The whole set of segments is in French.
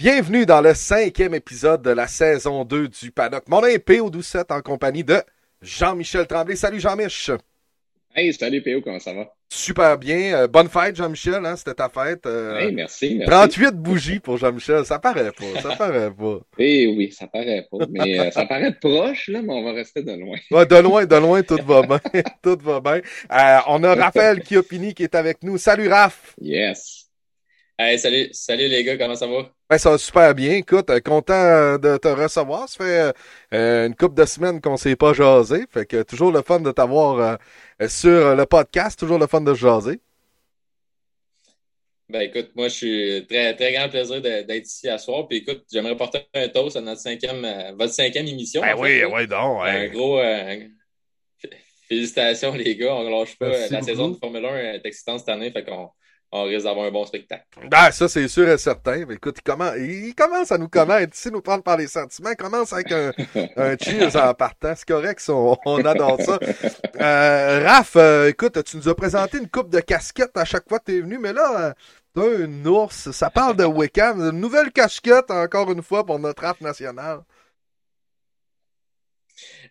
Bienvenue dans le cinquième épisode de la saison 2 du Paddock. Mon nom est P.O. Doucette en compagnie de Jean-Michel Tremblay. Salut Jean-Mich. Hey, salut P.O., comment ça va? Super bien. Euh, bonne fête Jean-Michel, hein, c'était ta fête. Euh, hey, merci, merci. 38 bougies pour Jean-Michel, ça paraît pas, ça paraît pas. Eh oui, ça paraît pas, mais euh, ça paraît proche, là, mais on va rester de loin. Ouais, de loin, de loin, tout va bien, tout va bien. on a Raphaël Chiopini qui est avec nous. Salut Raph! Yes! Hey, salut, salut les gars, comment ça va? Ben, ça va super bien. Écoute, euh, content de te recevoir. Ça fait euh, une couple de semaines qu'on s'est pas jasé. Fait que toujours le fun de t'avoir euh, sur le podcast. Toujours le fun de jaser. Ben écoute, moi je suis très, très grand plaisir d'être ici à soir. Puis écoute, j'aimerais porter un toast à notre cinquième, votre cinquième émission. Ben oui, oui, donc. Un gros félicitations les gars. On ne lâche pas. la saison de Formule 1 est excitante cette année. Fait qu'on on risque d'avoir un bon spectacle. Ben, ça, c'est sûr et certain. Mais écoute, il commence, il commence à nous connaître, ici, nous prendre par les sentiments. Il commence avec un, un cheers en partant. C'est correct, on, adore ça. Euh, Raph, euh, écoute, tu nous as présenté une coupe de casquettes à chaque fois que tu es venu, mais là, t'as une ours. Ça parle de Wickham. Une nouvelle casquette, encore une fois, pour notre rap national.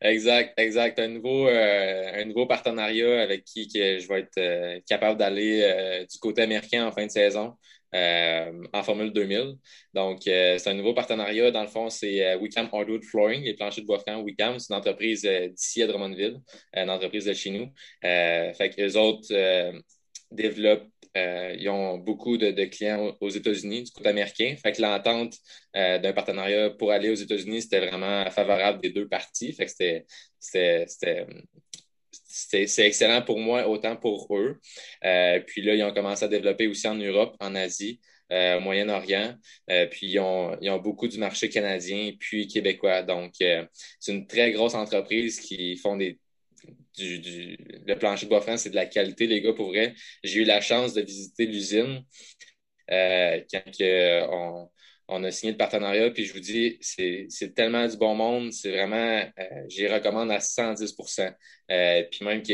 Exact, exact. Un nouveau, euh, un nouveau partenariat avec qui que je vais être euh, capable d'aller euh, du côté américain en fin de saison en Formule 2000. Donc, c'est un nouveau partenariat. Dans le fond, c'est Wickham Hardwood Flooring, les planchers de bois franc Wickham. C'est une entreprise d'ici à Drummondville, une entreprise de chez nous. fait que les autres développent euh, ils ont beaucoup de, clients aux États-Unis, du côté américain. L'entente euh, d'un partenariat pour aller aux États-Unis, c'était vraiment favorable des deux parties. C'était c'est excellent pour moi, autant pour eux. Euh, puis là, ils ont commencé à développer aussi en Europe, en Asie, au Moyen-Orient. puis ils ont, ils ont, beaucoup du marché canadien, puis québécois. Donc, c'est une très grosse entreprise qui font des le plancher de bois franc, c'est de la qualité, les gars, pour vrai. J'ai eu la chance de visiter l'usine euh, quand on, on, a signé le partenariat, puis je vous dis, c'est tellement du bon monde, c'est vraiment, euh, j'y recommande à 110% euh, puis même que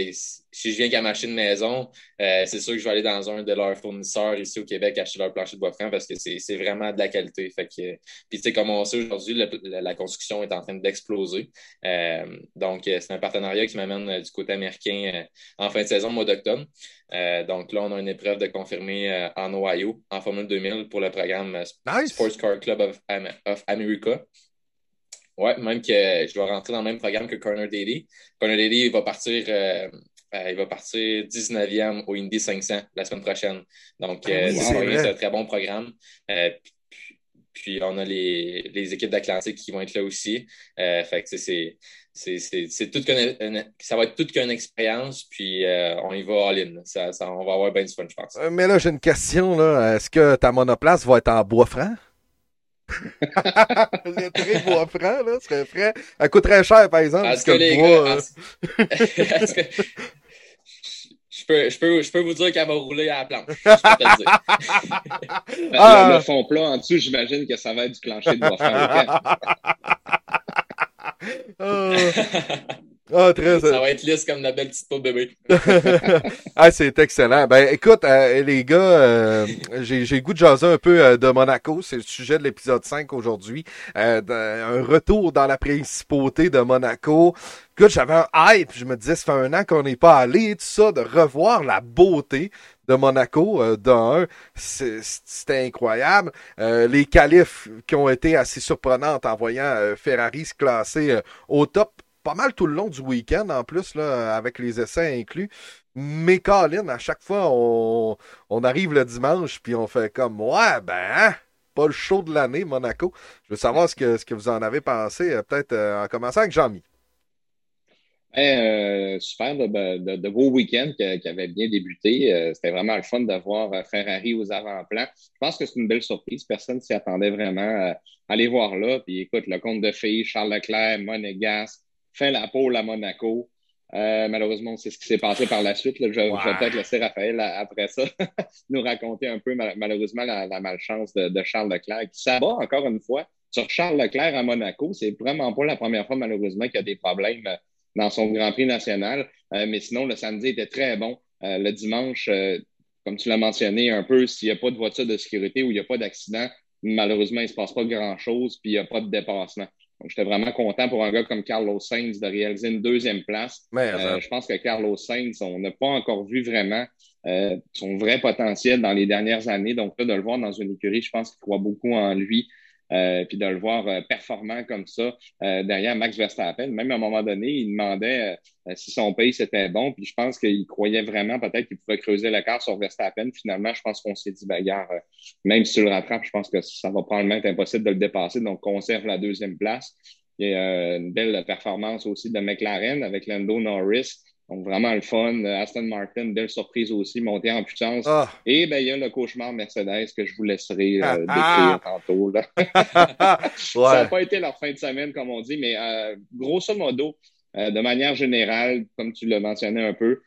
si je viens qu'à m'acheter une maison, euh, c'est sûr que je vais aller dans un de leurs fournisseurs ici au Québec acheter leur plancher de bois franc parce que c'est vraiment de la qualité. Fait que, puis tu sais, comme on sait aujourd'hui, la, construction est en train d'exploser. Euh, donc, c'est un partenariat qui m'amène du côté américain en fin de saison, mois d'octobre. donc là, on a une épreuve de confirmer en Ohio, en Formule 2000 pour le programme Sports Car Club of, of America. Oui, même que je vais rentrer dans le même programme que Corner Daily. Corner Daily, il va partir, euh, euh, il va partir 19e au Indy 500 la semaine prochaine. Donc, ah euh, c'est un très bon programme. puis, on a les, les équipes d'Atlantique qui vont être là aussi. fait que c'est c'est tout ça va être toute qu'une expérience, puis on y va all-in. Ça, on va avoir bien du fun, je pense. mais là, j'ai une question. Est-ce que ta monoplace va être en bois franc? le très bois franc, là, serait frais. Elle coûterait cher, par exemple, parce que, le bois... Je peux, je, peux, je peux vous dire qu'elle va rouler à la planche. ah. le, fond plat en dessous, j'imagine que ça va être du plancher de bois. Ah, très... Ça va être lisse comme la belle petite peau bébé. ah, c'est excellent. Ben, écoute, euh, les gars, euh, j'ai goût de jaser un peu euh, de Monaco. C'est le sujet de l'épisode 5 aujourd'hui. un retour dans la principauté de Monaco. Écoute, j'avais un hype. Je me disais, ça fait un an qu'on n'est pas allé, tout ça, de revoir la beauté de Monaco euh, d'un, c'était incroyable. les qualifs qui ont été assez surprenantes en voyant Ferrari se classer au top pas mal tout le long du week-end en plus, avec les essais inclus. Mais Colin, à chaque fois, on, arrive le dimanche, puis on fait comme Ouais, ben, hein, pas le show de l'année, Monaco. Je veux savoir ce que, ce que vous en avez pensé, euh, peut-être euh, en commençant avec Jean-Mi. Euh, super de, de, beaux week-ends qui, avaient bien débuté. C'était vraiment le fun de voir Ferrari aux avant-plans. Je pense que c'est une belle surprise. Personne s'y attendait vraiment à aller voir là. Puis écoute, le compte de filles, Charles Leclerc, Monégas, fait la pole à Monaco. Euh, malheureusement, c'est ce qui s'est passé par la suite. Je, vais peut-être laisser Raphaël, après ça, nous raconter un peu, malheureusement, la, malchance de, Charles Leclerc, qui s'abat encore une fois sur Charles Leclerc à Monaco. C'est vraiment pas la première fois, malheureusement, qu'il y a des problèmes euh, dans son Grand Prix national. Euh, mais sinon, le samedi était très bon. le dimanche, comme tu l'as mentionné un peu, s'il n'y a pas de voiture de sécurité ou il n'y a pas d'accident, malheureusement, il ne se passe pas grand-chose, puis il n'y a pas de dépassement. Donc, j'étais vraiment content pour un gars comme Carlos Sainz de réaliser une deuxième place. Euh, je pense que Carlos Sainz, on n'a pas encore vu vraiment euh, son vrai potentiel dans les dernières années. Donc, là, de le voir dans une écurie, je pense qu'il croit beaucoup en lui. Euh, puis de le voir euh, performant comme ça euh, derrière Max Verstappen. Même à un moment donné, il demandait si son pays c'était bon, puis je pense qu'il croyait vraiment peut-être qu'il pouvait creuser l'écart sur Verstappen. Finalement, je pense qu'on s'est dit, bagarre, même si tu le rattrapes, je pense que ça va probablement être impossible de le dépasser, donc conserve la deuxième place. Il y a une belle performance aussi de McLaren avec Lando Norris. Donc, vraiment le fun. Aston Martin, belle surprise aussi, montée en puissance. Ah. Et ben, il y a le cauchemar Mercedes que je vous laisserai euh, décrire tantôt. Là. Ça n'a pas été leur fin de semaine, comme on dit, mais euh, grosso modo, euh, de manière générale, comme tu l'as mentionné un peu,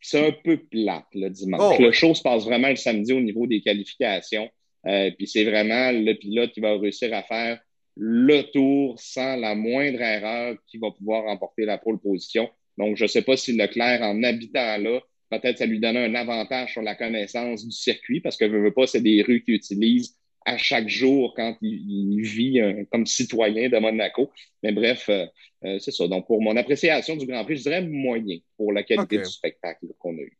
c'est un peu plate le dimanche. Oh. Le show se passe vraiment le samedi au niveau des qualifications. puis c'est vraiment le pilote qui va réussir à faire le tour sans la moindre erreur qui va pouvoir remporter la pole position. Donc, je ne sais pas si Leclerc, en habitant là, peut-être ça lui donnait un avantage sur la connaissance du circuit, parce que je veux pas, c'est des rues qu'il utilise à chaque jour quand il, vit euh, comme citoyen de Monaco. Mais bref, euh, euh, c'est ça. Donc, pour mon appréciation du Grand Prix, je dirais moyen pour la qualité du spectacle qu'on a eu.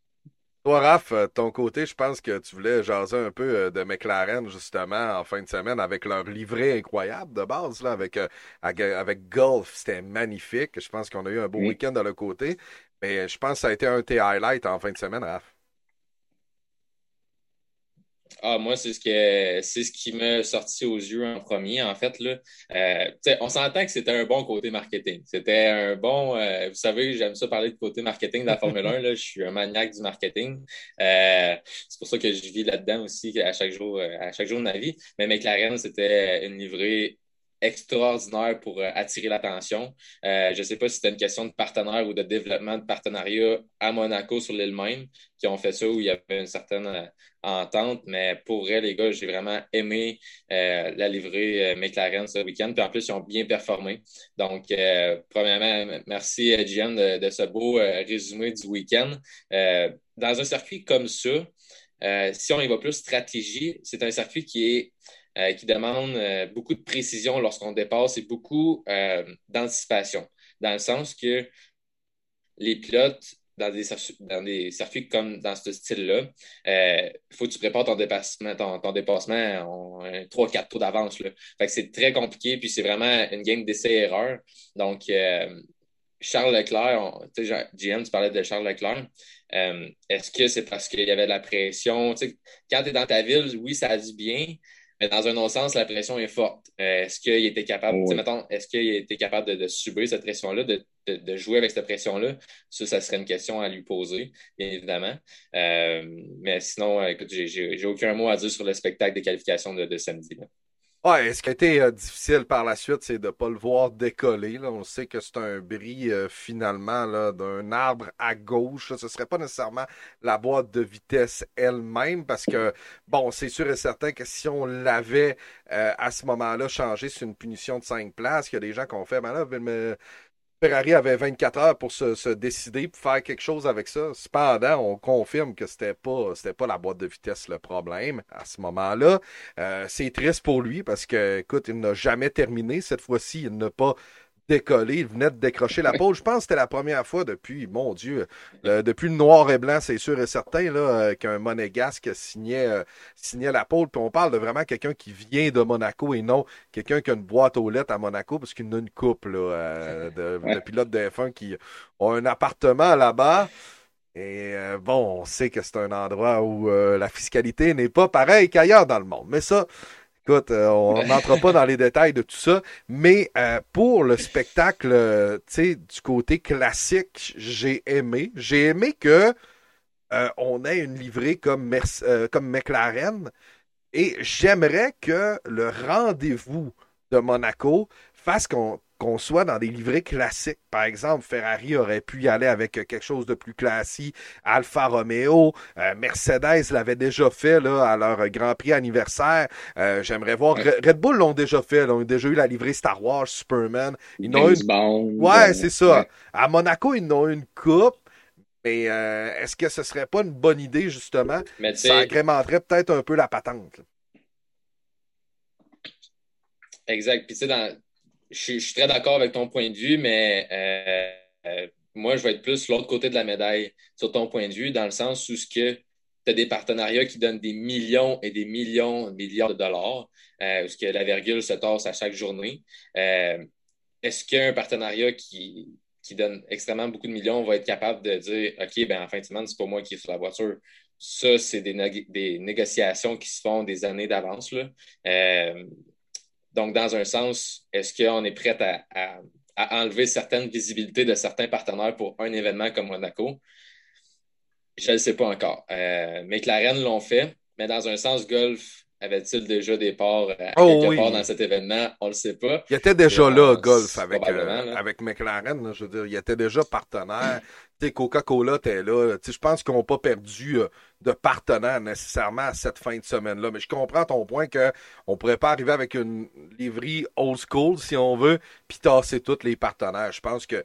Toi, Raph, euh, ton côté, je pense que tu voulais jaser un peu euh, de McLaren, justement, en fin de semaine, avec leur livret incroyable de base, là, avec, euh, avec, Golf. C'était magnifique. Je pense qu'on a eu un beau week-end de le côté. Mais je pense que ça a été un de tes highlights en fin de semaine, Raph. Ah, moi, c'est ce que c'est ce qui m'a sorti aux yeux en premier. En fait, là, euh, on s'entend que c'était un bon côté marketing. C'était un bon. Euh, vous savez, j'aime ça parler de côté marketing de la Formule 1. Là, je suis un maniaque du marketing. Euh, c'est pour ça que je vis là-dedans aussi à chaque jour, à chaque jour de ma vie. Mais McLaren, c'était une livrée extraordinaire pour euh, attirer l'attention. Euh, je ne sais pas si c'était une question de partenaire ou de développement de partenariat à Monaco sur l'île même qui ont fait ça où il y avait une certaine euh, entente, mais pour vrai, les gars, j'ai vraiment aimé la livrée McLaren ce week-end. Puis en plus, ils ont bien performé. Donc, premièrement, merci à de, de, ce beau résumé du week-end. dans un circuit comme ça, si on y va plus stratégie, c'est un circuit qui est euh, qui demande euh, beaucoup de précision lorsqu'on dépasse et beaucoup euh, d'anticipation, dans le sens que les pilotes dans des, dans des circuits comme dans ce style-là, il faut que tu prépares ton dépassement, ton, dépassement en 3-4 tours d'avance. C'est très compliqué, puis c'est vraiment une game d'essai-erreur. Donc, Charles Leclerc, GM, tu parlais de Charles Leclerc. Est-ce que c'est parce qu'il y avait de la pression? quand tu es dans ta ville, oui, ça dit bien, mais dans un autre sens, la pression est forte. Euh, est-ce qu'il était capable, est-ce qu'il était capable de, subir cette pression-là, de, jouer avec cette pression-là? Ça, ça serait une question à lui poser, bien évidemment. Euh, mais sinon, écoute, j'ai aucun mot à dire sur le spectacle des qualifications de, samedi. Ouais, ce qui a été euh, difficile par la suite, c'est de ne pas le voir décoller. On sait que c'est un bris euh, finalement d'un arbre à gauche. Ce ne serait pas nécessairement la boîte de vitesse elle-même, parce que, bon, c'est sûr et certain que si on l'avait euh, à ce moment-là changé sur une punition de 5 places, il y a des gens qui ont fait, ben là, mais Ferrari avait 24 heures pour se, décider, pour faire quelque chose avec ça. Cependant, on confirme que c'était pas, c'était pas la boîte de vitesse le problème à ce moment-là. Euh, c'est triste pour lui parce que, écoute, il n'a jamais terminé. Cette fois-ci, il n'a pas décollé. Il venait de décrocher la pole. Je pense que c'était la première fois depuis, mon Dieu, euh, depuis le noir et blanc, c'est sûr et certain, là, euh, qu'un monégasque signait, euh, signait la pole. Puis on parle de vraiment quelqu'un qui vient de Monaco et non quelqu'un qui a une boîte aux lettres à Monaco, parce qu'il a une couple de, de, pilotes de F1 qui ont un appartement là-bas. Et bon, on sait que c'est un endroit où la fiscalité n'est pas pareille qu'ailleurs dans le monde. Mais ça, Écoute, euh, on n'entre pas dans les détails de tout ça, mais euh, pour le spectacle, euh, tu sais, du côté classique, j'ai aimé. J'ai aimé que on ait une livrée comme, comme McLaren, et j'aimerais que le rendez-vous de Monaco fasse qu'on qu'on soit dans des livrées classiques. Par exemple, Ferrari aurait pu y aller avec quelque chose de plus classique. Alfa Romeo, euh, Mercedes l'avait déjà fait là, à leur Grand Prix anniversaire. Euh, j'aimerais voir. Red Bull l'ont déjà fait. Ils ont déjà eu la livrée Star Wars, Superman. Ils ont une... Ouais, c'est ça. À Monaco, ils n'ont une coupe. Mais euh, est-ce que ce serait pas une bonne idée, justement? ça agrémenterait peut-être un peu la patente. Exact. Puis tu sais, je, suis très d'accord avec ton point de vue, mais euh, euh, moi, je vais être plus l'autre côté de la médaille sur ton point de vue, dans le sens où ce que tu as des partenariats qui donnent des millions et des millions, milliards de dollars, euh, où ce que la virgule se tasse à chaque journée. Euh, est-ce qu'un partenariat qui, qui donne extrêmement beaucoup de millions va être capable de dire OK, ben en fin de semaine, c'est pas moi qui est sur la voiture? Ça, c'est des, des, négociations qui se font des années d'avance. Donc, dans un sens, est-ce qu'on est prêt à, enlever certaines visibilités de certains partenaires pour un événement comme Monaco? Je ne sais pas encore. Euh, McLaren l'ont fait, mais dans un sens, Golf avait-il déjà des parts euh, oh quelque part dans cet événement? On ne le sait pas. Il était déjà là, Golf, avec, euh, avec McLaren. je veux dire, il était déjà partenaire. Coca-Cola était là. Je pense qu'ils n'ont pas perdu euh, de partenaire nécessairement à cette fin de semaine-là. Mais je comprends ton point qu'on ne pourrait pas arriver avec une livrerie old school, si on veut, puis tasser tous les partenaires. Je pense que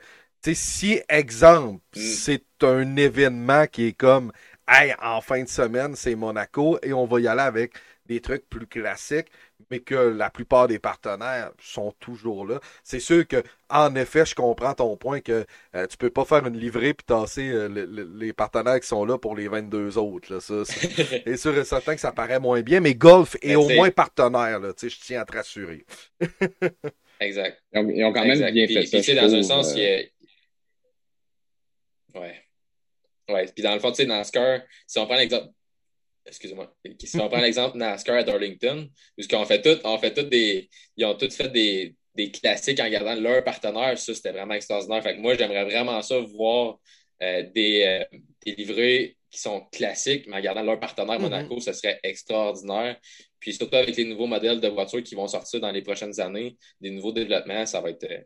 si, exemple, mm. c'est un événement qui est comme Hey, en fin de semaine, c'est Monaco et on va y aller avec des trucs plus classiques, mais que la plupart des partenaires sont toujours là. C'est sûr que, en effet, je comprends ton point que euh, tu peux pas faire une livrée puis tasser euh, les partenaires qui sont là pour les 22 autres. Là. Ça, c'est sûr et certain que ça paraît moins bien, mais Golf est au moins partenaire. Là, je tiens à te rassurer. exact. Ils ont, quand même bien fait ça. dans un sens, euh, il y a Ouais. Ouais. Puis dans le fond, tu sais, NASCAR, si on prend l'exemple. Excusez-moi. Si on prend l'exemple NASCAR à Darlington, puisqu'on fait tout, on fait tout des. Ils ont tous fait des, des classiques en gardant leur partenaire. Ça, c'était vraiment extraordinaire. Fait que moi, j'aimerais vraiment ça voir euh, des, euh, des, livrets qui sont classiques, mais en gardant leur partenaire Monaco, mm-hmm. ce serait extraordinaire. Puis surtout avec les nouveaux modèles de voitures qui vont sortir dans les prochaines années, des nouveaux développements, ça va être. Euh,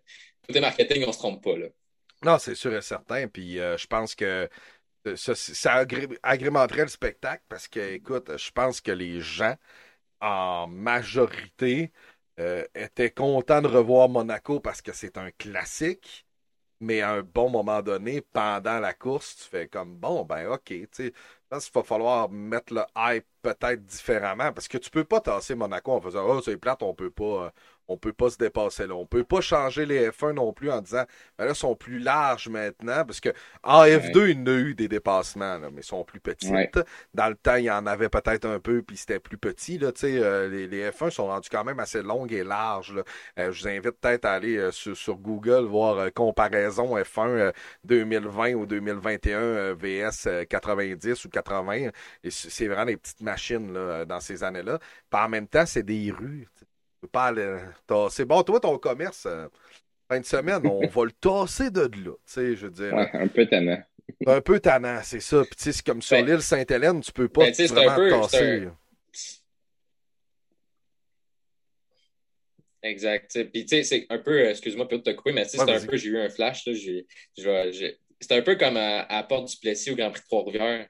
côté marketing, on ne se trompe pas. Là. Non, c'est sûr et certain. Puis euh, je pense que euh, ça, agrémenterait le spectacle parce que, écoute, je pense que les gens, en majorité, euh, étaient contents de revoir Monaco parce que c'est un classique. Mais à un bon moment donné, pendant la course, tu fais comme bon, ben ok, tu sais, je pense qu'il va falloir mettre le hype peut-être différemment parce que tu peux pas tasser Monaco en faisant Oh, c'est plate, on peut pas on peut pas se dépasser là. On peut pas changer les F1 non plus en disant ben là, ils sont plus larges maintenant, parce que en F2, il y a eu des dépassements, mais ils sont plus petits. Dans le temps, il y en avait peut-être un peu, puis c'était plus petit. Là, euh, les, les, F1 sont rendus quand même assez longs et larges. Euh, je vous invite peut-être à aller euh, sur, Google voir comparaison F1 2020 ou 2021 VS 90 ou 80. Et c'est vraiment des petites machines là, dans ces années-là. Puis en même temps, c'est des rues pas aller tasser. Bon, toi, ton commerce, euh, fin de semaine, on va le tasser de là. Tu sais, je veux dire. un peu tannant. Un peu tannant, c'est ça. Puis, tu sais, c'est comme sur ben, l'île Sainte-Hélène, tu peux pas ben, vraiment peu, tasser. Exact. Puis, tu sais, c'est un peu, euh, excuse-moi pour te couper, mais tu sais, c'est un peu, j'ai eu un flash. Là, c'est un peu comme à, à Porte du Plessis au Grand Prix de Trois-Rivières.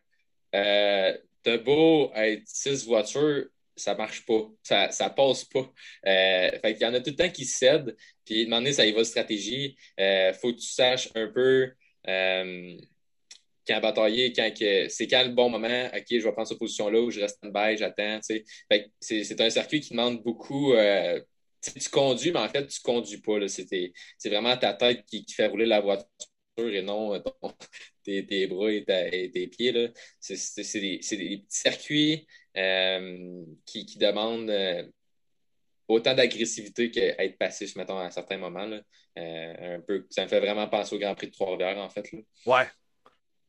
Euh, T'as beau être six voitures, ça marche pas, ça, ça passe pas. Euh, fait qu'il y en a tout le temps qui cèdent, puis demander ça y va stratégie. Euh, faut que tu saches un peu euh, quand batailler, quand que, c'est quand le bon moment, ok, je vais prendre cette position-là où je reste en bas, j'attends. C'est, un circuit qui demande beaucoup. Euh, tu conduis, mais en fait, tu conduis pas. C'est vraiment ta tête qui, fait rouler la voiture et non tes, tes, bras et, tes pieds. C'est des, des, petits circuits euh, qui, qui demande euh, autant d'agressivité qu'être passif, mettons, à certains moments. Là. Euh, un peu, ça me fait vraiment penser au Grand Prix de Trois-Rivières, en fait. Ouais.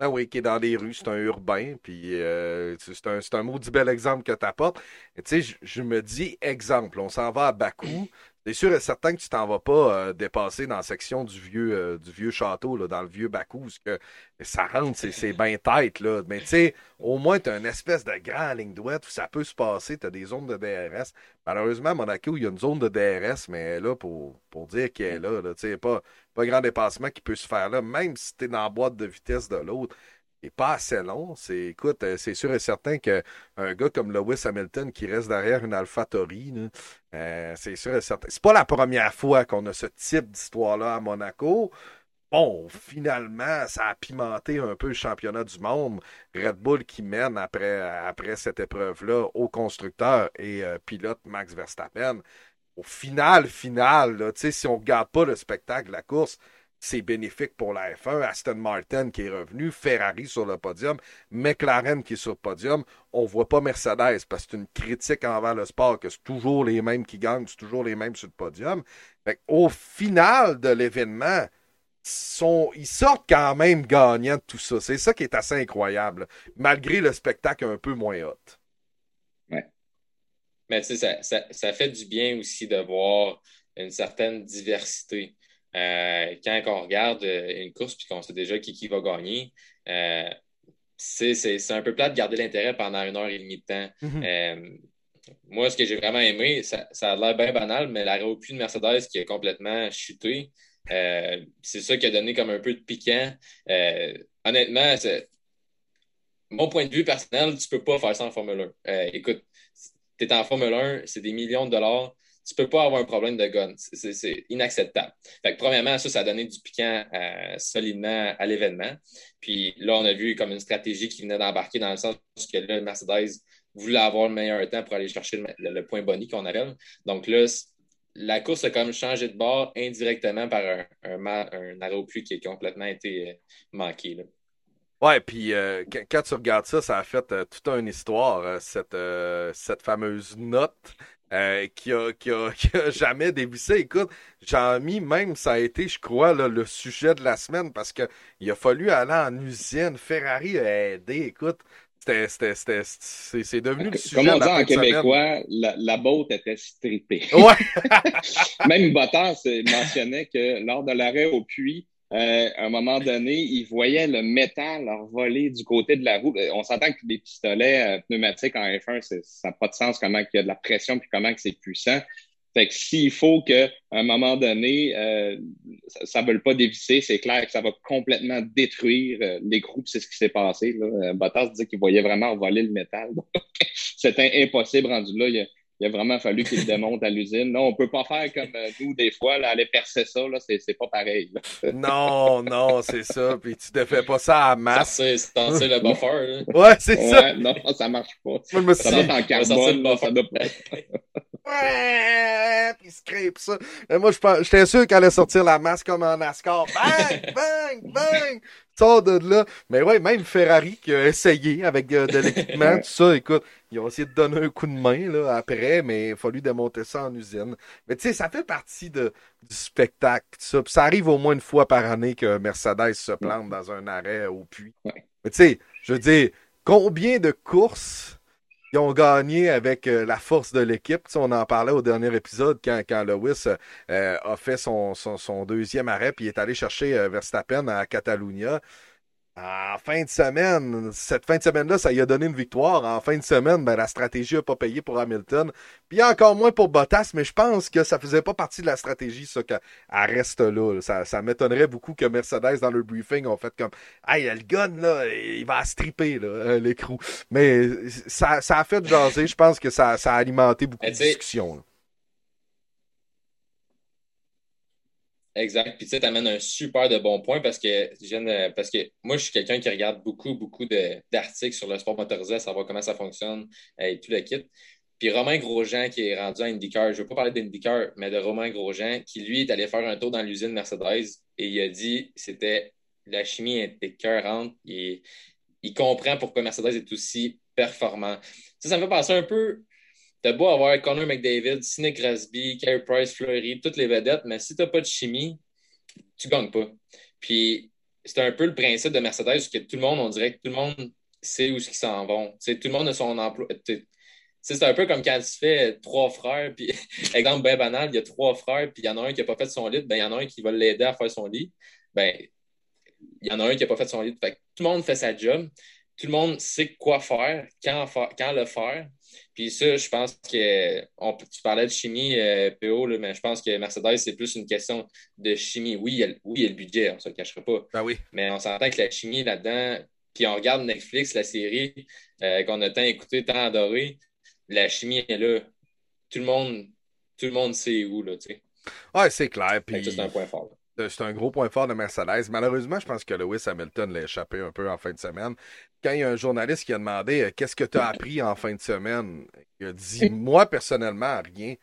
Ah oui, qui est dans les rues, c'est un urbain, puis c'est un, un maudit bel exemple que tu apportes. Tu sais, je me dis, exemple, on s'en va à Bakou, c'est sûr et certain que tu t'en vas pas euh, dépasser dans la section du vieux, euh, château, dans le vieux Bakou, que ça rentre, c'est bien tête. Là. Mais tu sais, au moins, tu as une espèce de grand ligne droite où ça peut se passer, tu as des zones de DRS. Malheureusement, à Monaco, il y a une zone de DRS, mais là, pour, pour dire qu'elle est là, là tu sais, pas, pas grand dépassement qui peut se faire là, même si tu es dans la boîte de vitesse de l'autre n'est pas assez long. C'est, écoute, euh, c'est sûr et certain qu'un gars comme Lewis Hamilton qui reste derrière une AlphaTauri, euh, c'est sûr et certain. C'est pas la première fois qu'on a ce type d'histoire-là à Monaco. Bon, finalement, ça a pimenté un peu le championnat du monde. Red Bull qui mène après, cette épreuve-là au constructeur et euh, pilote Max Verstappen. au final, final, si on regarde pas le spectacle, la course, c'est bénéfique pour la F1. Aston Martin qui est revenu, Ferrari sur le podium, McLaren qui est sur le podium. On voit pas Mercedes parce que c'est une critique envers le sport que c'est toujours les mêmes qui gagnent, c'est toujours les mêmes sur le podium. au final de l'événement, ils sortent quand même gagnants de tout ça. C'est ça qui est assez incroyable, malgré le spectacle un peu moins hot. Ouais. Mais tu sais, ça, fait du bien aussi de voir une certaine diversité. Euh, quand on regarde euh, une course puis qu'on sait déjà qui, qui va gagner, euh, c'est un peu plat de garder l'intérêt pendant une heure et demie de temps. Mm-hmm. moi, ce que j'ai vraiment aimé, ça, a l'air bien banal, mais la plus de Mercedes qui a complètement chuté, c'est ça qui a donné comme un peu de piquant. Honnêtement, mon point de vue personnel, tu ne peux pas faire ça en Formule 1. Euh, écoute, tu es en Formule 1, c'est des millions de dollars. Tu peux pas avoir un problème de gun. C'est inacceptable. Fait premièrement, ça, ça a donné du piquant solidement à l'événement. Puis là, on a vu comme une stratégie qui venait d'embarquer dans le sens que là, Mercedes voulait avoir le meilleur temps pour aller chercher le, point boni qu'on avait. Donc là, la course a comme changé de bord indirectement par un, un, arrêt plus qui a complètement été euh, manqué. Là. Ouais, puis euh, quand tu regardes ça, ça a fait euh, toute une histoire, cette fameuse note qui, a, qui, a, jamais dévissé. Écoute, Jean-Mi, même ça a été, je crois, le sujet de la semaine parce qu'il a fallu aller en usine. Ferrari a aidé. Écoute, c'est devenu le sujet. Comme on dit en québécois, la, la botte était strippée. Ouais. Même Bottas mentionnait que lors de l'arrêt au puits, euh, à un moment donné, il voyait le métal leur voler du côté de la roue. On s'entend que des pistolets euh, pneumatiques en F1, ça n'a pas de sens comment il y a de la pression puis comment c'est puissant. Fait que s'il faut qu'à un moment donné, euh, ça ne veut pas dévisser, c'est clair que ça va complètement détruire euh, les groupes. C'est ce qui s'est passé. Là. Euh, Bottas disait qu'il voyait vraiment voler le métal. C'était impossible rendu là. Vraiment fallu qu'il le démonte à l'usine. Non, on peut pas faire comme nous, des fois, là, aller percer ça, là, c'est, c'est pas pareil. non, non, c'est ça. Puis tu ne fais pas ça à masse. C'est c'est le buffer. Ouais, c'est ça. Non, ça marche pas. ça va en carbone. Ça doit pas ouais, puis scrape ça. Et moi, j'étais sûr qu'elle allait sortir la masse comme en NASCAR. Bang, bang, bang. Sort de là. Mais ouais, même Ferrari qui a essayé avec euh, de, l'équipement, tout ça, écoute, ils ont essayé de donner un coup de main là, après, mais il a fallu démonter ça en usine. Mais tu sais, ça fait partie de, du spectacle, ça. ça arrive au moins une fois par année que Mercedes se plante dans un arrêt au puits. Mais tu sais, je veux dire, combien de courses ils ont gagné avec euh, la force de l'équipe. on en parlait au dernier épisode quand, quand Lewis euh, a fait son, son, deuxième arrêt puis est allé chercher euh, Verstappen à Catalunya. En fin de semaine, cette fin de semaine-là, ça lui a donné une victoire. En fin de semaine, ben, la stratégie n'a pas payé pour Hamilton. Puis encore moins pour Bottas, mais je pense que ça faisait pas partie de la stratégie, ça, qu'elle reste là. Ça, ça m'étonnerait beaucoup que Mercedes, dans le briefing, ont fait comme Hey, le gun, là, il va stripper là, l'écrou. Mais ça, ça a fait jaser. Je pense que ça, ça a alimenté beaucoup de discussions. Exact. Puis tu sais, amènes un super de bon point parce que, parce que moi, je suis quelqu'un qui regarde beaucoup, beaucoup d'articles sur le sport motorisé, savoir comment ça fonctionne euh, et tout le kit. Puis Romain Grosjean qui est rendu à IndyCar, je ne veux pas parler d'IndyCar, mais de Romain Grosjean qui, lui, est allé faire un tour dans l'usine Mercedes et il a dit c'était la chimie était écœurante. et il comprend pourquoi Mercedes est aussi performant. Ça, ça me fait penser un peu T'as beau avoir Connor McDavid, Sidney Crosby, Carey Price, Fleury, toutes les vedettes, mais si t'as pas de chimie, tu gagnes pas. Puis c'est un peu le principe de Mercedes que tout le monde, on dirait que tout le monde sait où ils s'en vont. tout le monde a son emploi. C'est un peu comme quand tu fais trois frères, puis exemple bien banal, il y a trois frères, puis il y en a un qui n'a pas fait son lit, ben il y en a un qui va l'aider à faire son lit. Ben, il y en a un qui n'a pas fait son lit. Tout le monde fait sa job. Tout le monde sait quoi faire, quand, quand le faire. Puis ça, je pense que on, tu parlais de chimie, euh, PO, mais je pense que Mercedes, c'est plus une question de chimie. Oui, il y a, oui, le budget, on ne se le cachera pas. Ben oui. Mais on s'entend que la chimie là-dedans, puis on regarde Netflix, la série euh, qu'on a tant écouté, tant adoré, la chimie est là. Tout le monde, tout le monde sait où, là, tu sais. Ouais, c'est clair. Puis... C'est un point fort. C'est un gros point fort de Mercedes. Malheureusement, je pense que Lewis Hamilton l'a échappé un peu en fin de semaine. Quand il y a un journaliste qui a demandé euh, Qu'est-ce que tu as appris en fin de semaine? Il a dit Moi, personnellement, rien.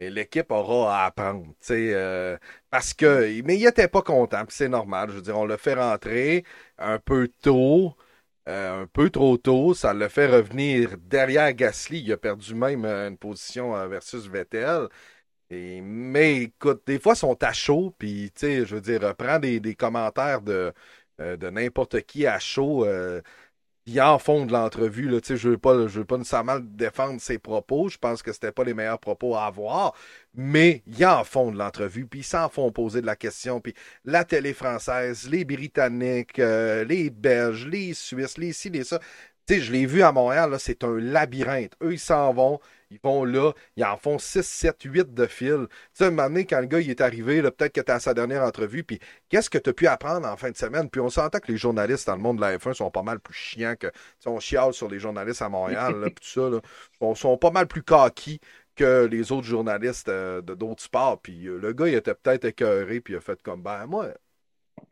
Et l'équipe aura à apprendre, euh, parce que, mais il était pas content, c'est normal. Je veux dire, on l'a fait rentrer un peu tôt, euh, un peu trop tôt. Ça l'a fait revenir derrière Gasly. Il a perdu même une position versus Vettel. Mais écoute, des fois, ils sont à chaud, puis tu sais, je veux dire, prends des, commentaires de, de n'importe qui à chaud il en fond de l'entrevue. Je ne veux, pas, je veux pas nécessairement défendre ses propos. Je pense que c'était pas les meilleurs propos à avoir. Mais il en fond de l'entrevue. Puis ils s'en font poser de la question. Puis la télé française, les Britanniques, euh, les Belges, les Suisses, les ci, les ça. sais, je l'ai vu à Montréal, c'est un labyrinthe. Eux, ils s'en vont, ils vont là, ils en font 6, 7, 8 de fil. Tu sais, un moment donné, quand le gars il est arrivé, peut-être que tu à sa dernière entrevue, puis qu'est-ce que tu as pu apprendre en fin de semaine? Puis on s'entend que les journalistes dans le monde de la F1 sont pas mal plus chiants que. On chiale sur les journalistes à Montréal, là, tout ça. Là. Ils sont pas mal plus coquis que les autres journalistes euh, de d'autres sports. Puis euh, le gars, il était peut-être écœuré, puis il a fait comme ben moi.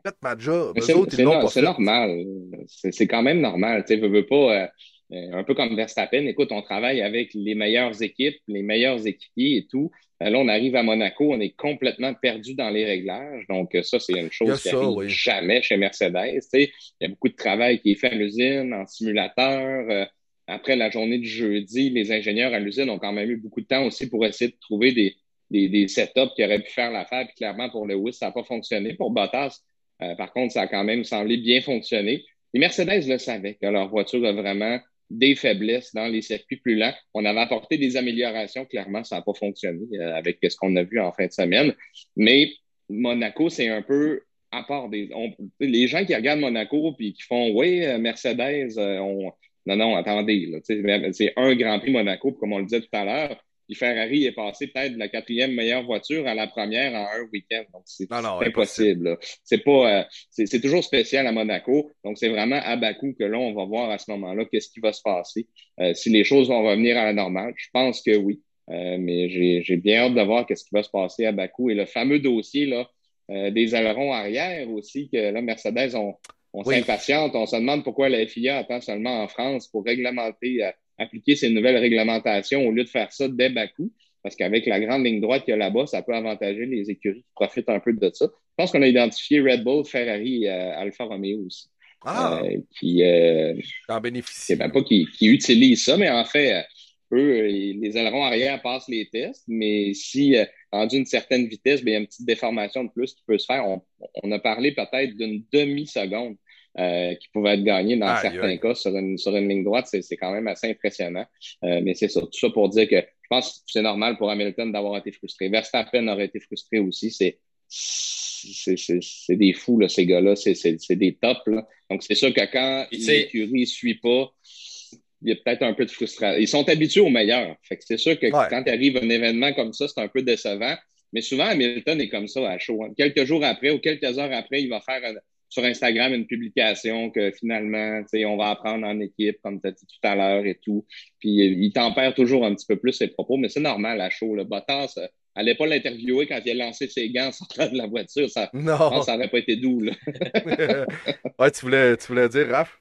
Faites ma job. C'est normal. C'est quand même normal. Tu sais, veux pas. Euh, euh, un peu comme Verstappen, écoute, on travaille avec les meilleures équipes, les meilleurs équipiers et tout. Euh, là, on arrive à Monaco, on est complètement perdu dans les réglages. Donc, euh, ça, c'est une chose qui n'arrive jamais chez Mercedes. Il y a beaucoup de travail qui est fait à l'usine, en simulateur. après la journée du jeudi, les ingénieurs à l'usine ont quand même eu beaucoup de temps aussi pour essayer de trouver des, des, des setups qui auraient pu faire l'affaire. Puis clairement, pour Lewis, ça n'a pas fonctionné. Pour Bottas, par contre, ça a quand même semblé bien fonctionner. Les Mercedes le savaient que leur voiture a vraiment des faiblesses dans les circuits plus lents. On avait apporté des améliorations, clairement, ça n'a pas fonctionné euh, avec ce qu'on a vu en fin de semaine. Mais Monaco, c'est un peu à part des. les gens qui regardent Monaco puis qui font Oui, euh, Mercedes, euh, on... non, non, attendez, c'est un Grand Prix Monaco, comme on le disait tout à l'heure. Puis Ferrari est passé peut-être de la quatrième meilleure voiture à la première en un week-end. Donc, c'est impossible. C'est pas, euh, c'est toujours spécial à Monaco. Donc, c'est vraiment à Bakou que là, on va voir à ce moment-là qu'est-ce qui va se passer. Euh, si les choses vont revenir à la normale, je pense que oui. Euh, mais j'ai bien hâte de voir qu'est-ce qui va se passer à Bakou. Et le fameux dossier là, des ailerons arrière aussi, que là, Mercedes, on, on s'impatiente. On se demande pourquoi la FIA attend seulement en France pour réglementer appliquer ces nouvelles réglementations au lieu de faire ça dès Bakou. Parce qu'avec la grande ligne droite qu'il y a là-bas, ça peut avantager les écuries qui profitent un peu de ça. Je pense qu'on a identifié Red Bull, Ferrari et euh, Alfa Romeo aussi. Ah! Euh, qui euh, en bénéficient. Ben pas qui, qui, utilisent ça, mais en fait, eux, les ailerons arrière passent les tests, mais si, rendu une certaine vitesse, bien, il y a une petite déformation de plus qui peut se faire. On, on a parlé peut-être d'une demi-seconde euh, qui pouvaient être gagnés dans certains cas sur une, sur une ligne droite, c'est quand même assez impressionnant. Euh, mais c'est ça, tout ça pour dire que je pense que c'est normal pour Hamilton d'avoir été frustré. Verstappen aurait été frustré aussi. C'est c'est des fous, là, ces gars-là. C'est des tops. Là. Donc, c'est sûr que quand l'écurie ne suit pas, il y a peut-être un peu de frustration. Ils sont habitués au meilleur. Fait que c'est sûr que quand quand arrive un événement comme ça, c'est un peu décevant. Mais souvent, Hamilton est comme ça à chaud. Hein. Quelques jours après ou quelques heures après, il va faire un, sur Instagram une publication que finalement, on va apprendre en équipe, comme tu as dit tout à l'heure et tout. Puis euh, il tempère toujours un petit peu plus ses propos, mais c'est normal à chaud. Le Bottas, euh, allait pas l'interviewer quand il a lancé ses gants sortant de la voiture. Ça, non. ça n'aurait pas été doux. Là. ouais, tu voulais, tu voulais dire, Raph?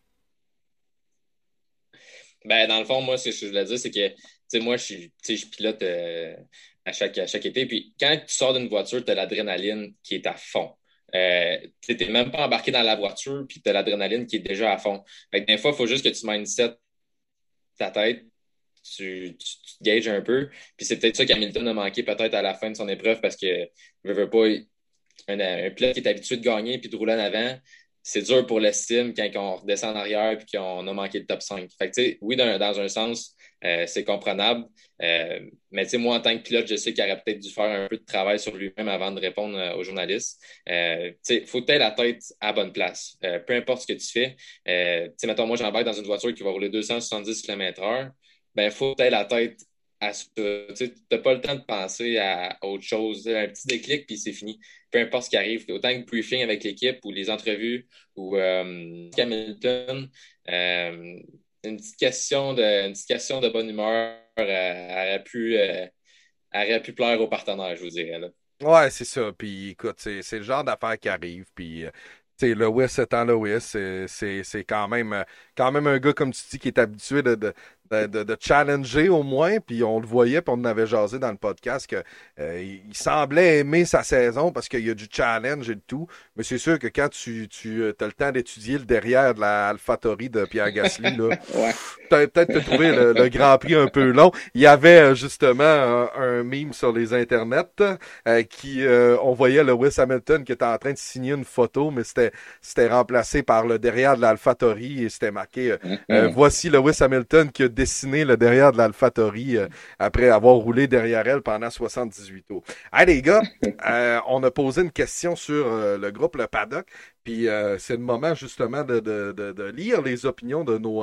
Ben, dans le fond, moi, ce que je voulais dire, c'est que, tu sais, moi, je, je pilote euh, à, chaque, à chaque été. Puis quand tu sors d'une voiture, tu as l'adrénaline qui est à fond. Euh, tu n'es même pas embarqué dans la voiture, puis tu as l'adrénaline qui est déjà à fond. des fois, il faut juste que tu mindset ta tête, tu, te gages un peu. Puis c'est peut-être ça qu'Hamilton a manqué peut-être à la fin de son épreuve parce que ne veut pas un, un qui est habitué de gagner puis de rouler en avant. C'est dur pour l'estime quand on redescend en arrière puis qu'on a manqué le top 5. Fait que, oui, dans un sens, euh, c'est comprenable. Euh, mais moi, en tant que pilote, je sais qu'il aurait peut-être dû faire un peu de travail sur lui-même avant de répondre euh, aux journalistes. Il faut que tu la tête à bonne place. peu importe ce que tu fais. Euh, mettons, moi, j'embarque dans une voiture qui va rouler 270 km/h. Ben, faut que tu la tête à ça. Tu n'as pas le temps de penser à autre chose. Un petit déclic, puis c'est fini. Peu importe ce qui arrive. Autant que le briefing avec l'équipe ou les entrevues ou Hamilton, une petite question de, une question de bonne humeur euh, aurait, pu, euh, aurait pu plaire aux partenaires, je vous dirais. Là. Ouais, c'est ça. Puis écoute, c'est le genre d'affaires qui arrive. Puis euh, sais, Lewis étant Lewis, c'est quand même, quand même un gars, comme tu dis, qui est habitué de, challenger au moins, puis on le voyait, puis on avait jasé dans le podcast que euh, il semblait aimer sa saison parce qu'il y a du challenge et tout. Mais c'est sûr que quand tu, tu euh, as le temps d'étudier le derrière de la de Pierre Gasly, là, ouais. peut-être te trouver le, Grand Prix un peu long. Il y avait euh, justement un, meme sur les internets qui on voyait Lewis Hamilton qui était en train de signer une photo, mais c'était c'était remplacé par le derrière de l'AlphaTauri et c'était marqué mm-hmm. voici Lewis Hamilton qui a dessiné le derrière de l'AlphaTauri après avoir roulé derrière elle pendant 78 Allez les gars, euh, on a posé une question sur euh, le groupe Le Paddock. Puis euh, c'est le moment justement de, lire les opinions de nos,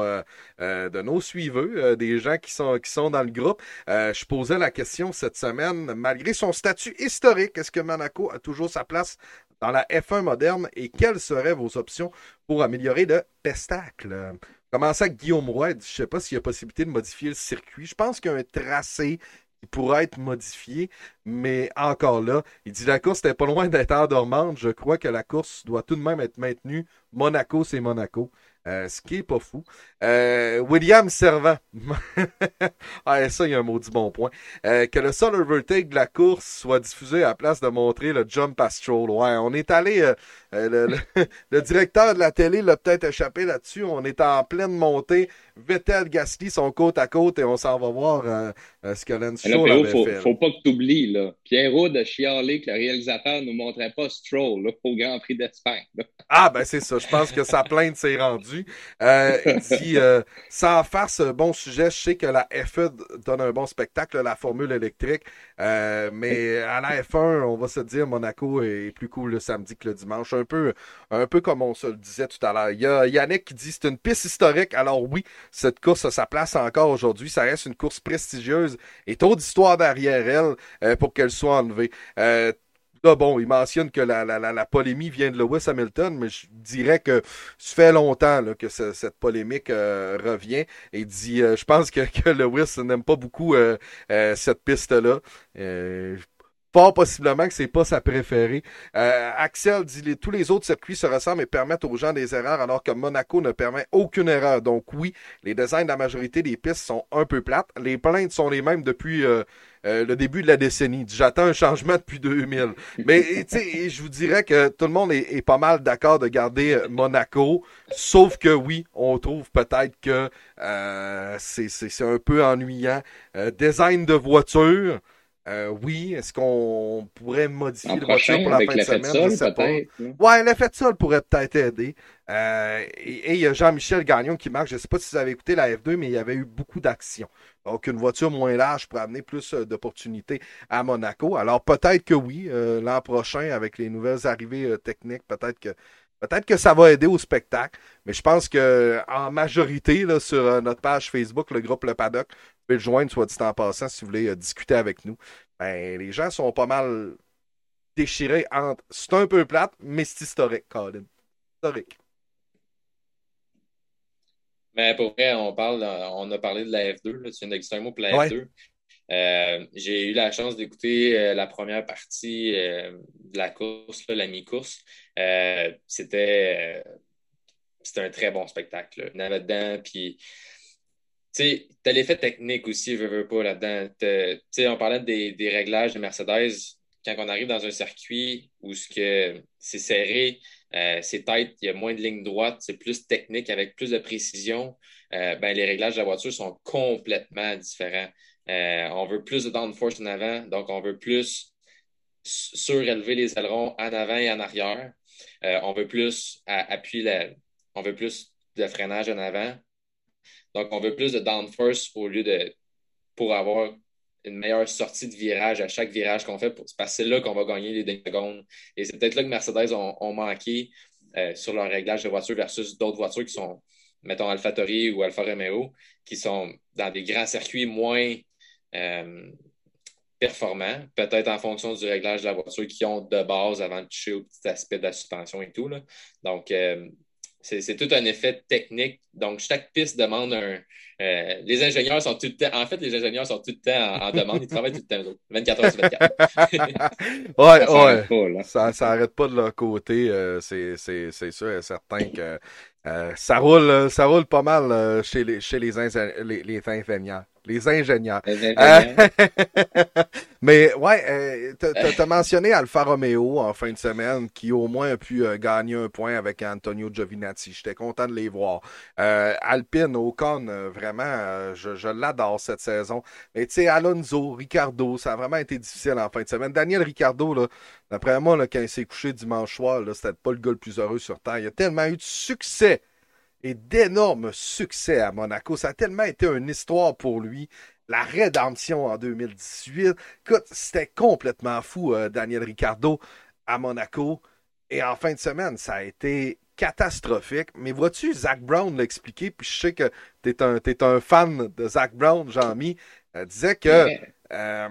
de nos suiveurs, des gens qui sont, qui sont dans le groupe. je posais la question cette semaine, malgré son statut historique, est-ce que Monaco a toujours sa place dans la F1 moderne et quelles seraient vos options pour améliorer le pestacle? Commençons avec Guillaume Roy. Je ne sais pas s'il y a possibilité de modifier le circuit. Je pense qu'il y a un tracé il pourrait être modifié, mais encore là, il dit la course n'était pas loin d'être endormante. Je crois que la course doit tout de même être maintenue. Monaco, c'est Monaco. Euh, ce qui est pas fou. Euh, William Servant. ah, ça, il y a un maudit bon point. Euh, que le seul overtake de la course soit diffusé à la place de montrer le jump stroll. Ouais, on est allé. Le, le, directeur de la télé l'a peut-être échappé là-dessus. On est en pleine montée. Vettel, Gasly sont côte à côte et on s'en va voir ce que Lance Stroll avait faut, fait. Faut pas que tu oublies, là. Pierrot de chialer que le réalisateur ne nous montrait pas Stroll là, au Grand Prix d'Espagne. Ah, ben c'est ça. Je pense que sa plainte s'est rendue. Euh, il dit, euh, sans faire ce bon sujet, je sais que la F1 donne un bon spectacle, la formule électrique. Euh, mais à la F1, on va se dire, Monaco est plus cool le samedi que le dimanche. Un peu, un peu comme on se le disait tout à l'heure. Il y a Yannick qui dit c'est une piste historique. Alors oui, cette course a sa place encore aujourd'hui. Ça reste une course prestigieuse et trop d'histoire derrière elle euh, pour qu'elle soit enlevée. Euh, Là, bon, il mentionne que la, la, la, polémie vient de Lewis Hamilton, mais je dirais que ça fait longtemps là, que cette polémique euh, revient. Et dit, euh, je pense que, que Lewis n'aime pas beaucoup euh, cette piste-là. Pas possiblement que c'est pas sa préférée. Axel dit tous les autres circuits se ressemblent et permettent aux gens des erreurs, alors que Monaco ne permet aucune erreur. Donc oui, les designs de la majorité des pistes sont un peu plates. Les plaintes sont les mêmes depuis euh, le début de la décennie. J'attends un changement depuis 2000. Mais tu sais, je vous dirais que tout le monde est, pas mal d'accord de garder euh, Monaco, sauf que oui, on trouve peut-être que euh, c'est un peu ennuyant. design de voiture. Oui, est-ce qu'on pourrait modifier le voiture pour la fin de semaine? je sais pas. Ouais, l'effet de sol pourrait peut-être aider. et il y a Jean-Michel Gagnon qui marque, je ne sais pas si vous avez écouté la F2, mais il y avait eu beaucoup d'actions. Donc, une voiture moins large pourrait amener plus euh, d'opportunités à Monaco. Alors, peut-être que oui, euh, l'an prochain, avec les nouvelles arrivées euh, techniques, peut-être que Peut-être que ça va aider au spectacle, mais je pense que en majorité, là, sur notre page Facebook, le groupe Le Paddock, vous pouvez le joindre, soit dit en passant, si vous voulez discuter avec nous. Ben, les gens sont pas mal déchirés entre. C'est un peu plate, mais c'est historique, Colin. Historique. Mais pour vrai, on parle, on a parlé de la F2, là, tu viens un mot pour la F2. Euh, j'ai eu la chance d'écouter euh, la première partie euh, de la course, la mi-course. c'était c'était un très bon spectacle. Il y avait dedans, puis tu t'as l'effet technique aussi, je veux pas là-dedans. On parlait des, des, réglages de Mercedes. Quand on arrive dans un circuit où c'est serré, c'est tête, il y a moins de lignes droites, c'est plus technique avec plus de précision. Ben, les réglages de la voiture sont complètement différents. Euh, on veut plus de downforce en avant, donc on veut plus surélever les ailerons en avant et en arrière. on veut plus appuyer on veut plus de freinage en avant. Donc, on veut plus de downforce au lieu de pour avoir une meilleure sortie de virage à chaque virage qu'on fait. Parce que c'est là qu'on va gagner les secondes. Et c'est peut-être là que Mercedes ont, manqué euh, sur leur réglage de voiture versus d'autres voitures qui sont, mettons, AlphaTauri ou Alfa Romeo, qui sont dans des grands circuits moins euh, performants, peut-être en fonction du réglage de la voiture qu'ils ont de base avant de toucher au petit aspect de la suspension et tout. Là. Donc, euh, c'est tout un effet technique. Donc, chaque piste demande un. Euh, les ingénieurs sont tout le temps. En fait, les ingénieurs sont tout le temps en, demande. Ils travaillent tout le temps. 24 heures sur 24. ouais, ça ouais. ça, ça pas de leur côté. Euh, c'est sûr et certain que ça roule, ça roule pas mal chez les chez les, les, les ingénieurs. Les ingénieurs. Euh, mais ouais, euh, t'as mentionné Alfa Romeo en fin de semaine qui au moins a pu euh, gagner un point avec Antonio Giovinazzi. J'étais content de les voir. Alpine, Ocon, vraiment, je, je l'adore cette saison. Mais tu sais, Alonso, Ricardo, ça a vraiment été difficile en fin de semaine. Daniel Ricardo, là, d'après moi, là, quand il s'est couché dimanche soir, c'était pas le gars le plus heureux sur Terre. Il a tellement eu de succès et d'énormes succès à Monaco. Ça a tellement été une histoire pour lui. La rédemption en 2018. Écoute, c'était complètement fou, euh, Daniel Ricardo à Monaco. Et en fin de semaine, ça a été catastrophique. Mais vois-tu, Zach Brown l'a expliqué, puis je sais que tu es un, un fan de Zach Brown, Jean-Mi, euh, disait que euh,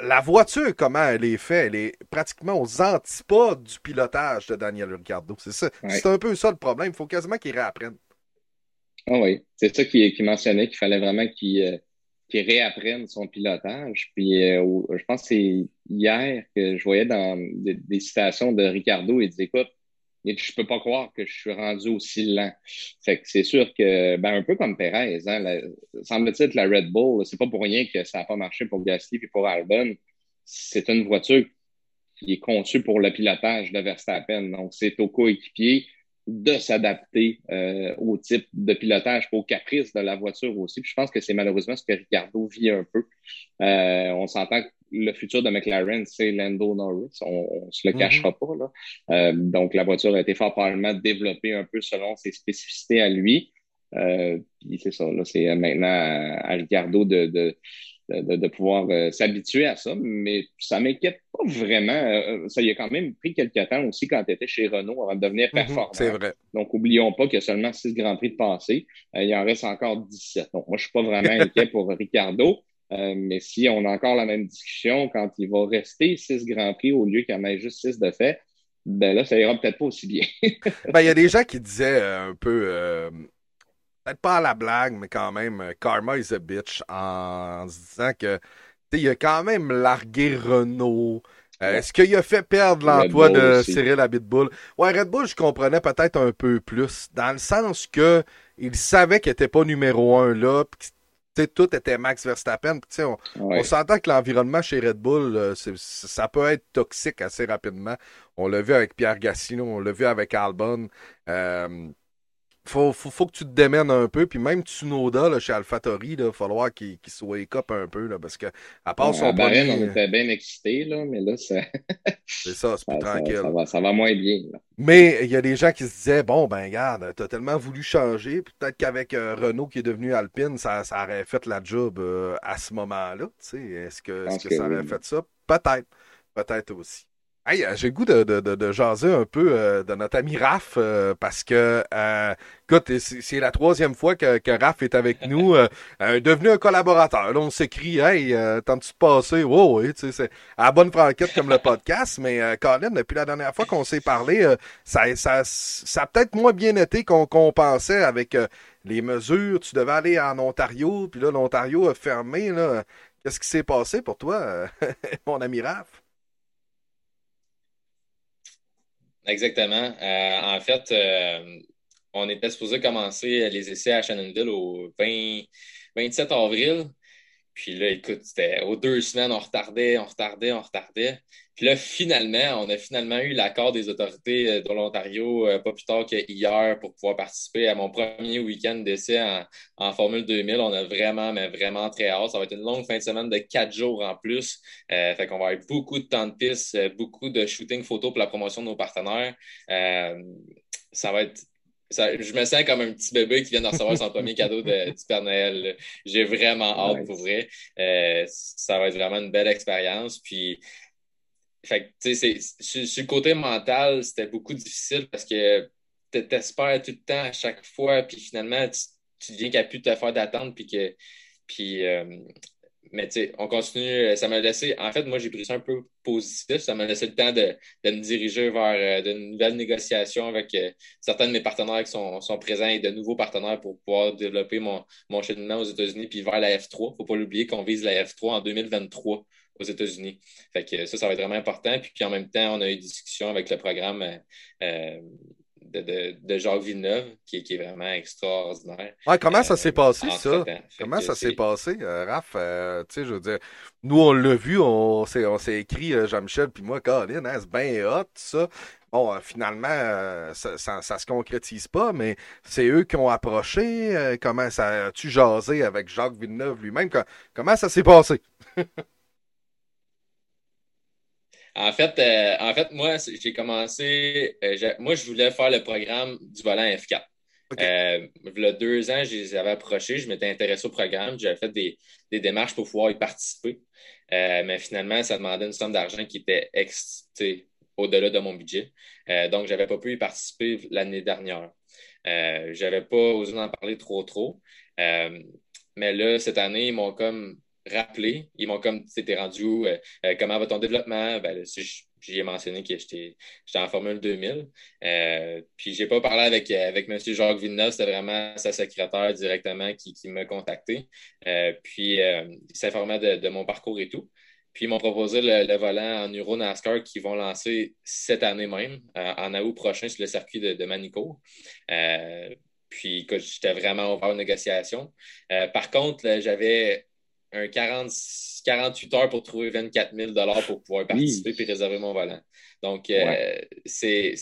la voiture, comment elle est faite, elle est pratiquement aux antipodes du pilotage de Daniel Ricardo. C'est ça. C'est un peu ça le problème. Il faut quasiment qu'il réapprenne. Ah oui, c'est ça qui, qui mentionnait qu'il fallait vraiment qu'il euh, réapprenne son pilotage. Puis euh, je pense que c'est hier que je voyais dans des, citations de Ricardo, il disait écoute, je peux pas croire que je suis rendu aussi lent. Fait que c'est sûr que, ben, un peu comme Perez, hein, semble-t-il la Red Bull, c'est pas pour rien que ça n'a pas marché pour Gasly et pour Albon. C'est une voiture qui est conçue pour le pilotage de Verstappen. Donc, c'est au coéquipier de s'adapter euh, au type de pilotage, au caprice de la voiture aussi. Puis je pense que c'est malheureusement ce que Ricardo vit un peu. Euh, on s'entend que le futur de McLaren, c'est Lando Norris. On, ne se le cachera mm-hmm. pas. Là. Euh, donc la voiture a été fort probablement développée un peu selon ses spécificités à lui. puis c'est ça, là, c'est maintenant à, Ricardo de, de de, pouvoir euh, s'habituer à ça, mais ça m'inquiète pas vraiment. Euh, ça y a quand même pris quelques temps aussi quand tu étais chez Renault avant de devenir mhm, performant. c'est vrai. Donc, oublions pas qu'il y a seulement six Grands Prix de passé. Euh, il en reste encore 17. Donc, moi, je suis pas vraiment inquiet pour Ricardo. mais si on a encore la même discussion quand il va rester six Grands Prix au lieu qu'il y en ait juste six de fait, ben là, ça ira peut-être pas aussi bien. ben, il y a des gens qui disaient un peu peut-être pas à la blague, mais quand même, euh, Karma is a bitch en, se disant que il a quand même largué Renault. Euh, est-ce qu'il a fait perdre l'emploi de Cyril Abitbull? Ouais, Red Bull, je comprenais peut-être un peu plus, dans le sens que il savait qu'il n'était pas numéro un là, puis tout était Max Verstappen. on, on s'entend que l'environnement chez Red Bull, euh, ça peut être toxique assez rapidement. On l'a vu avec Pierre Gassino, on l'a vu avec Albon. Euh, faut, faut, faut, que tu te démènes un peu. Puis même Tsunoda là, chez AlphaTauri, il va falloir qu'il se wake up un peu. Là, parce que, à part son on était bien excités, là, mais là, c'est ça, c'est plus tranquille. Ça, va, ça, va, moins bien. Là. Mais il y a des gens qui se disaient bon, ben, regarde, t'as tellement voulu changer. Peut-être qu'avec euh, Renault qui est devenu Alpine, ça, ça aurait fait la job euh, à ce moment-là. Est-ce que, est -ce que, ça aurait fait ça? Peut-être. Peut-être aussi. Hey, euh, j'ai le goût de, de, de, jaser un peu euh, de notre ami Raph euh, parce que, écoute, c'est la troisième fois que, que Raph est avec nous, devenu un collaborateur. Là, on s'écrit, hey, tentes-tu de passer? Wow, oui, tu sais, c'est à la bonne franquette comme le podcast, mais Colin, depuis la dernière fois qu'on s'est parlé, ça, ça, ça a peut-être moins bien été qu'on pensait avec les mesures. Tu devais aller en Ontario, puis là, l'Ontario a fermé. Là. Qu'est-ce qui s'est passé pour toi, mon ami Raph? Exactement. Euh, en fait, euh, on était supposé commencer les essais à Shannonville au 20, 27 avril. Puis là, écoute, c'était aux deux semaines, on retardait, on retardait, on retardait. Puis là, finalement, on a finalement eu l'accord des autorités euh, de l'Ontario pas plus tard qu'hier pour pouvoir participer à mon premier week-end d'essai en, Formule 2000. On a vraiment, mais vraiment très hâte. Ça va être une longue fin de semaine de quatre jours en plus. Euh, fait qu'on va avoir beaucoup de temps de piste, euh, beaucoup de shooting photo pour la promotion de nos partenaires. ça va être je me sens comme un petit bébé qui vient de recevoir son premier cadeau de, du Père Noël. J'ai vraiment hâte pour vrai. ça va être vraiment une belle expérience. Puis fait tu sais, sur, le côté mental, c'était beaucoup difficile parce que tu t'espères tout le temps à chaque fois, puis finalement, tu, tu deviens plus de te faire d'attente, puis que. Puis, euh, mais tu sais, on continue. Ça m'a laissé. En fait, moi, j'ai pris ça un peu positif. Ça m'a laissé le temps de, de me diriger vers euh, de nouvelles négociations avec euh, certains de mes partenaires qui sont, présents et de nouveaux partenaires pour pouvoir développer mon, mon cheminement aux États-Unis puis vers la F3. Il ne faut pas l'oublier qu'on vise la F3 en 2023 aux États-Unis. Fait que ça, ça va être vraiment important. Puis, en même temps, on a eu des discussions avec le programme euh, de, de, Jacques Villeneuve, qui, est vraiment extraordinaire. comment ça s'est passé, ça? Comment ça s'est passé, Raph? tu sais, je veux dire, nous, on l'a vu, on s'est écrit, Jean-Michel, puis moi, Colin, hein, c'est bien hot, ça. Bon, finalement, ça, ça, se concrétise pas, mais c'est eux qui ont approché. comment ça as-tu jasé avec Jacques Villeneuve lui-même? Comment ça s'est passé? En fait, euh, en fait, moi, j'ai commencé. Euh, moi, je voulais faire le programme du volant F4. Euh, il y a deux ans, je les avais approchés, je m'étais intéressé au programme, j'avais fait des, démarches pour pouvoir y participer. mais finalement, ça demandait une somme d'argent qui était au-delà de mon budget. donc, je n'avais pas pu y participer l'année dernière. je n'avais pas osé en parler trop, trop. mais là, cette année, ils m'ont comme rappelé. Ils m'ont comme, c'était rendu où, euh, euh, comment va ton développement? Ben, j'y ai mentionné que j'étais en Formule 2000. Euh, puis, j'ai pas parlé avec, avec M. Jacques Villeneuve, c'était vraiment sa secrétaire directement qui, qui m'a contacté. Euh, puis, il s'informait de, mon parcours et tout. Puis, ils m'ont proposé le, volant en Euro NASCAR qu'ils vont lancer cette année même, en août prochain, sur le circuit de, de Manico. puis, j'étais vraiment ouvert aux négociations. par contre, j'avais un 40, 48 heures pour trouver 24 000 pour pouvoir participer et réserver mon volant. Donc, euh, c'est.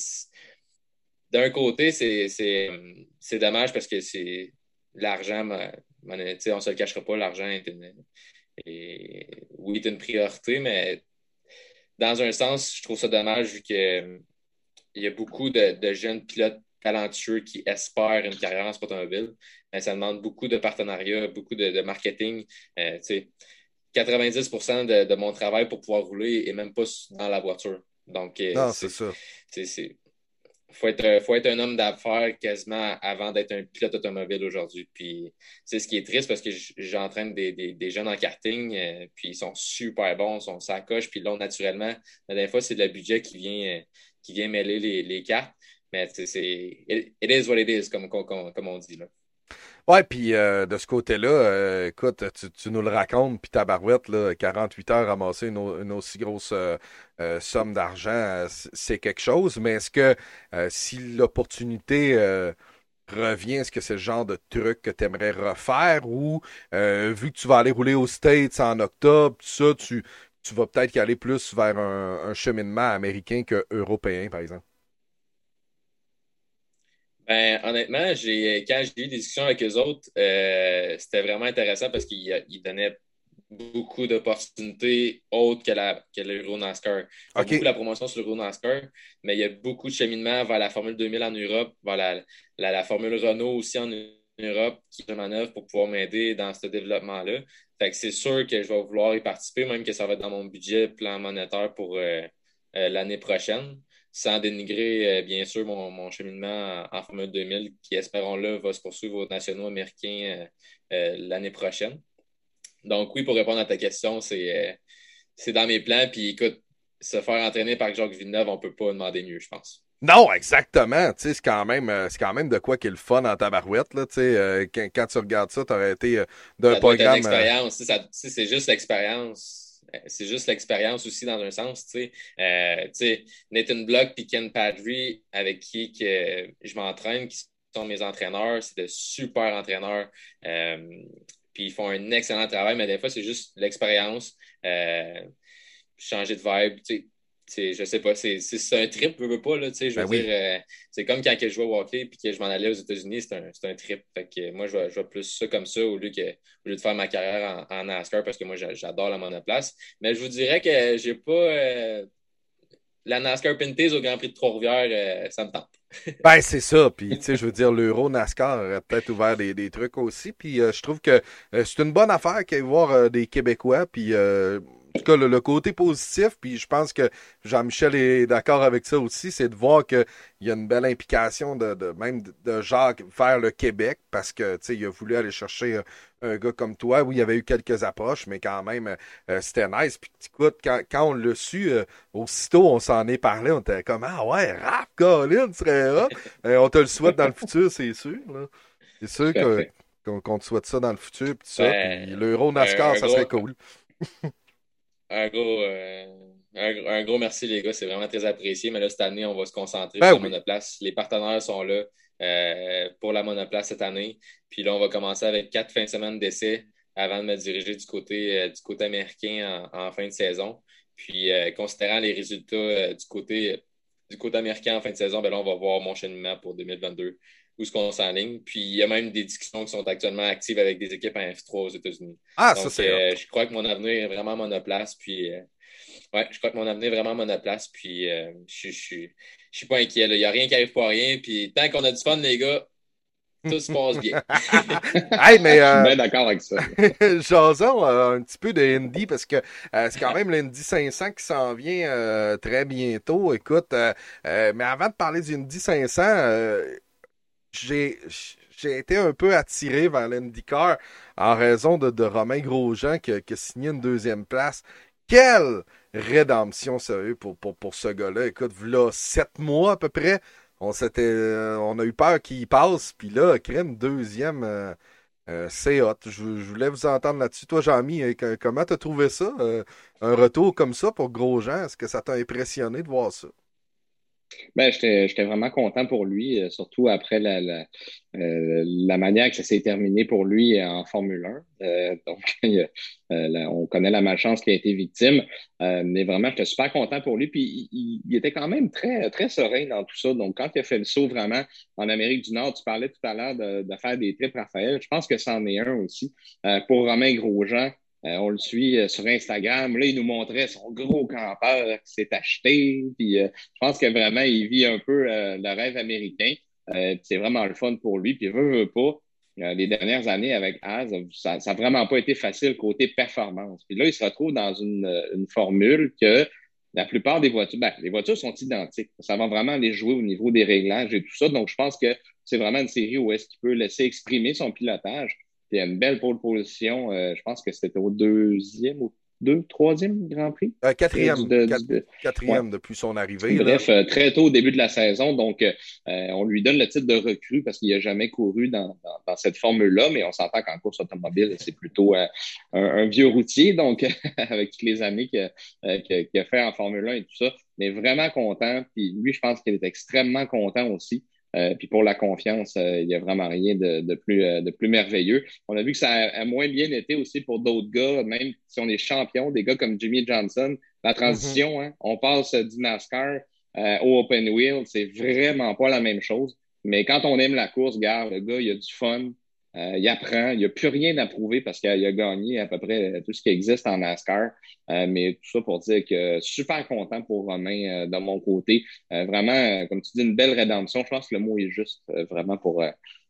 D'un côté, c'est dommage parce que c'est l'argent, on ne se le cachera pas, l'argent est une, oui, est une priorité, mais dans un sens, je trouve ça dommage vu qu'il y a beaucoup de jeunes pilotes talentueux qui espèrent une carrière en sport automobile, mais ça demande beaucoup de partenariats, beaucoup de, marketing. 90 euh, de, de, mon travail pour pouvoir rouler et même pas dans la voiture. Donc, euh, non, c'est ça. Il faut être, faut être un homme d'affaires quasiment avant d'être un pilote automobile aujourd'hui. Puis c'est ce qui est triste parce que j'entraîne des, des, jeunes en karting, euh, puis ils sont super bons, ils sont sacoches, puis là, naturellement, des fois, c'est le budget qui vient, qui vient mêler les, les cartes. Mais c'est. It, is what it is, comme, comme, on dit. Là. Ouais, puis euh, de ce côté-là, euh, écoute, tu, nous le racontes, puis ta barouette, là, 48 heures ramasser une, une aussi grosse euh, somme d'argent, c'est quelque chose. Mais est-ce que si l'opportunité revient, est-ce que c'est le genre de truc que tu aimerais refaire ou vu que tu vas aller rouler aux States en octobre, tout ça, tu, tu vas peut-être y aller plus vers un, un cheminement américain que européen, par exemple? Ben, honnêtement, j'ai, quand j'ai eu des discussions avec eux autres, euh, c'était vraiment intéressant parce qu'ils donnaient beaucoup d'opportunités autres que, la, que l'Euro NASCAR. Il y a beaucoup la promotion sur l'Euro NASCAR, mais il y a beaucoup de cheminement vers la Formule 2000 en Europe, vers la, la, Formule Renault aussi en Europe qui se manœuvre pour pouvoir m'aider dans ce développement-là. Fait que c'est sûr que je vais vouloir y participer, même que ça va être dans mon budget plan monétaire pour euh, euh, l'année prochaine sans dénigrer, euh, bien sûr, mon, cheminement en, Formule 2000, qui, espérons-le, va se poursuivre aux nationaux américains euh, euh, l'année prochaine. Donc, oui, pour répondre à ta question, c'est dans mes plans. Puis, écoute, se faire entraîner par Jacques Villeneuve, on ne peut pas demander mieux, je pense. Non, exactement. c'est quand même, c'est quand même de quoi qu'il est le fun en tabarouette. Là, quand, quand, tu regardes ça, tu aurais été d'un programme. C'est juste l'expérience c'est juste l'expérience aussi dans un sens. Tu sais, euh, Nathan Block et Ken Padry, avec qui que je m'entraîne, qui sont mes entraîneurs, c'est de super entraîneurs. Euh, puis ils font un excellent travail, mais des fois, c'est juste l'expérience, changer de vibe. Tu sais, je sais pas, c'est un trip, je veux pas, là, je veux ben dire, euh, c'est comme quand je jouais au hockey puis que je m'en allais aux États-Unis, c'est un, un, trip. Fait que moi, je vois, plus ça comme ça au lieu, que, au lieu de faire ma carrière en, NASCAR parce que moi, j'adore la monoplace. Mais je vous dirais que j'ai pas euh, la NASCAR Pinties au Grand Prix de Trois-Rivières, euh, ça me tente. ben, c'est ça. Puis, tu sais, je veux dire, l'Euro NASCAR aurait peut-être ouvert des, des, trucs aussi. Puis, je trouve que c'est une bonne affaire qu'il y ait voir des Québécois. Puis, tout cas, le, côté positif, puis je pense que Jean-Michel est d'accord avec ça aussi, c'est de voir qu'il y a une belle implication de, même de Jacques vers le Québec, parce que il a voulu aller chercher un, gars comme toi. Oui, il y avait eu quelques approches, mais quand même, euh, c'était nice. Puis écoute, quand, quand on l'a su, euh, aussitôt on s'en est parlé, on était comme Ah ouais, rap, Colin, serait là. On te le souhaite dans le futur, c'est sûr. C'est sûr qu'on te souhaite ça dans le futur, puis ça. Ben, l'Euro NASCAR, ça serait cool. un gros, euh, un, gros merci, les gars. C'est vraiment très apprécié. Mais là, cette année, on va se concentrer ben sur la monoplace. Les partenaires sont là euh, pour la monoplace cette année. Puis là, on va commencer avec quatre fins de semaine d'essai avant de me diriger du côté, euh, du côté américain en, fin de saison. Puis, considérant les résultats du, côté, du côté américain en fin de saison, ben là, on va voir mon cheminement pour 2022 où ce qu'on s'enligne. Puis il y a même des discussions qui sont actuellement actives avec des équipes en F3 aux États-Unis. Ah, ça c'est. je crois que mon avenir est vraiment monoplace. Puis ouais, je crois que mon avenir est vraiment monoplace. Puis je, je, je suis pas inquiet. Il n'y a rien qui arrive pour rien. Puis tant qu'on a du fun, les gars, tout se passe bien. hey, mais, euh, bien d'accord avec ça. Jason, euh, un petit peu de Indy parce que euh, c'est quand même l'Indy 500 qui s'en vient euh, très bientôt. Écoute, mais avant de parler du Indy 500, j'ai été un peu attiré vers l'IndyCar en raison de, de Romain Grosjean qui, qui, a signé une deuxième place. Quelle rédemption, sérieux, pour, pour, pour ce gars-là. Écoute, là, sept mois à peu près, on s'était euh, on a eu peur qu'il passe, puis là, crème deuxième, euh, euh, c'est hot. Je, voulais vous entendre là-dessus. Toi, Jean-Mi, comment t'as trouvé ça? un retour comme ça pour Grosjean, est-ce que ça t'a impressionné de voir ça? Ben, j'étais vraiment content pour lui, euh, surtout après la, euh, la manière que ça s'est terminé pour lui en Formule 1. Euh, donc, on connaît la malchance qui a été victime. mais vraiment, j'étais super content pour lui. Puis, il, il, était quand même très, très serein dans tout ça. Donc, quand il a fait le saut vraiment en Amérique du Nord, tu parlais tout à l'heure de, de, faire des trips, Raphaël. Je pense que c'en est un aussi. pour Romain Grosjean, euh, on le suit euh, sur Instagram. Là, il nous montrait son gros campeur qui s'est acheté. Puis, euh, je pense que vraiment, il vit un peu le rêve américain. c'est vraiment le fun pour lui. Puis, veut, veut pas. les dernières années avec Az, ça n'a vraiment pas été facile côté performance. Puis là, il se retrouve dans une, une formule que la plupart des voitures, ben, les voitures sont identiques. Ça va vraiment les jouer au niveau des réglages et tout ça. Donc, je pense que c'est vraiment une série où est-ce qu'il peut laisser exprimer son pilotage. Il y a une belle pole position. Euh, je pense que c'était au deuxième ou deux, troisième Grand Prix. Euh, quatrième, quatrième depuis son arrivée. Bref, euh, très tôt au début de la saison. Donc, on lui donne le titre de recrue parce qu'il n'a jamais couru dans, cette formule-là, mais on s'entend qu'en course automobile, c'est plutôt un, vieux routier, donc avec toutes les années qu'il a, fait en Formule 1 et tout ça. Mais vraiment content. Puis lui, je pense qu'il est extrêmement content aussi. Euh, puis pour la confiance, euh, il n'y a vraiment rien de, plus, euh, de plus merveilleux. On a vu que ça a, moins bien été aussi pour d'autres gars, même si on est champion, des gars comme Jimmy Johnson. La transition, mm-hmm. hein, on passe du NASCAR au Open Wheel, c'est vraiment pas la même chose. Mais quand on aime la course, garde, le gars, il a du fun, euh, il apprend. Il n'y a plus rien à prouver parce qu'il a, gagné à peu près tout ce qui existe en NASCAR. Euh, mais tout ça pour dire que super content pour Romain euh, de mon côté. vraiment, comme tu dis, une belle rédemption. Je pense que le mot est juste vraiment pour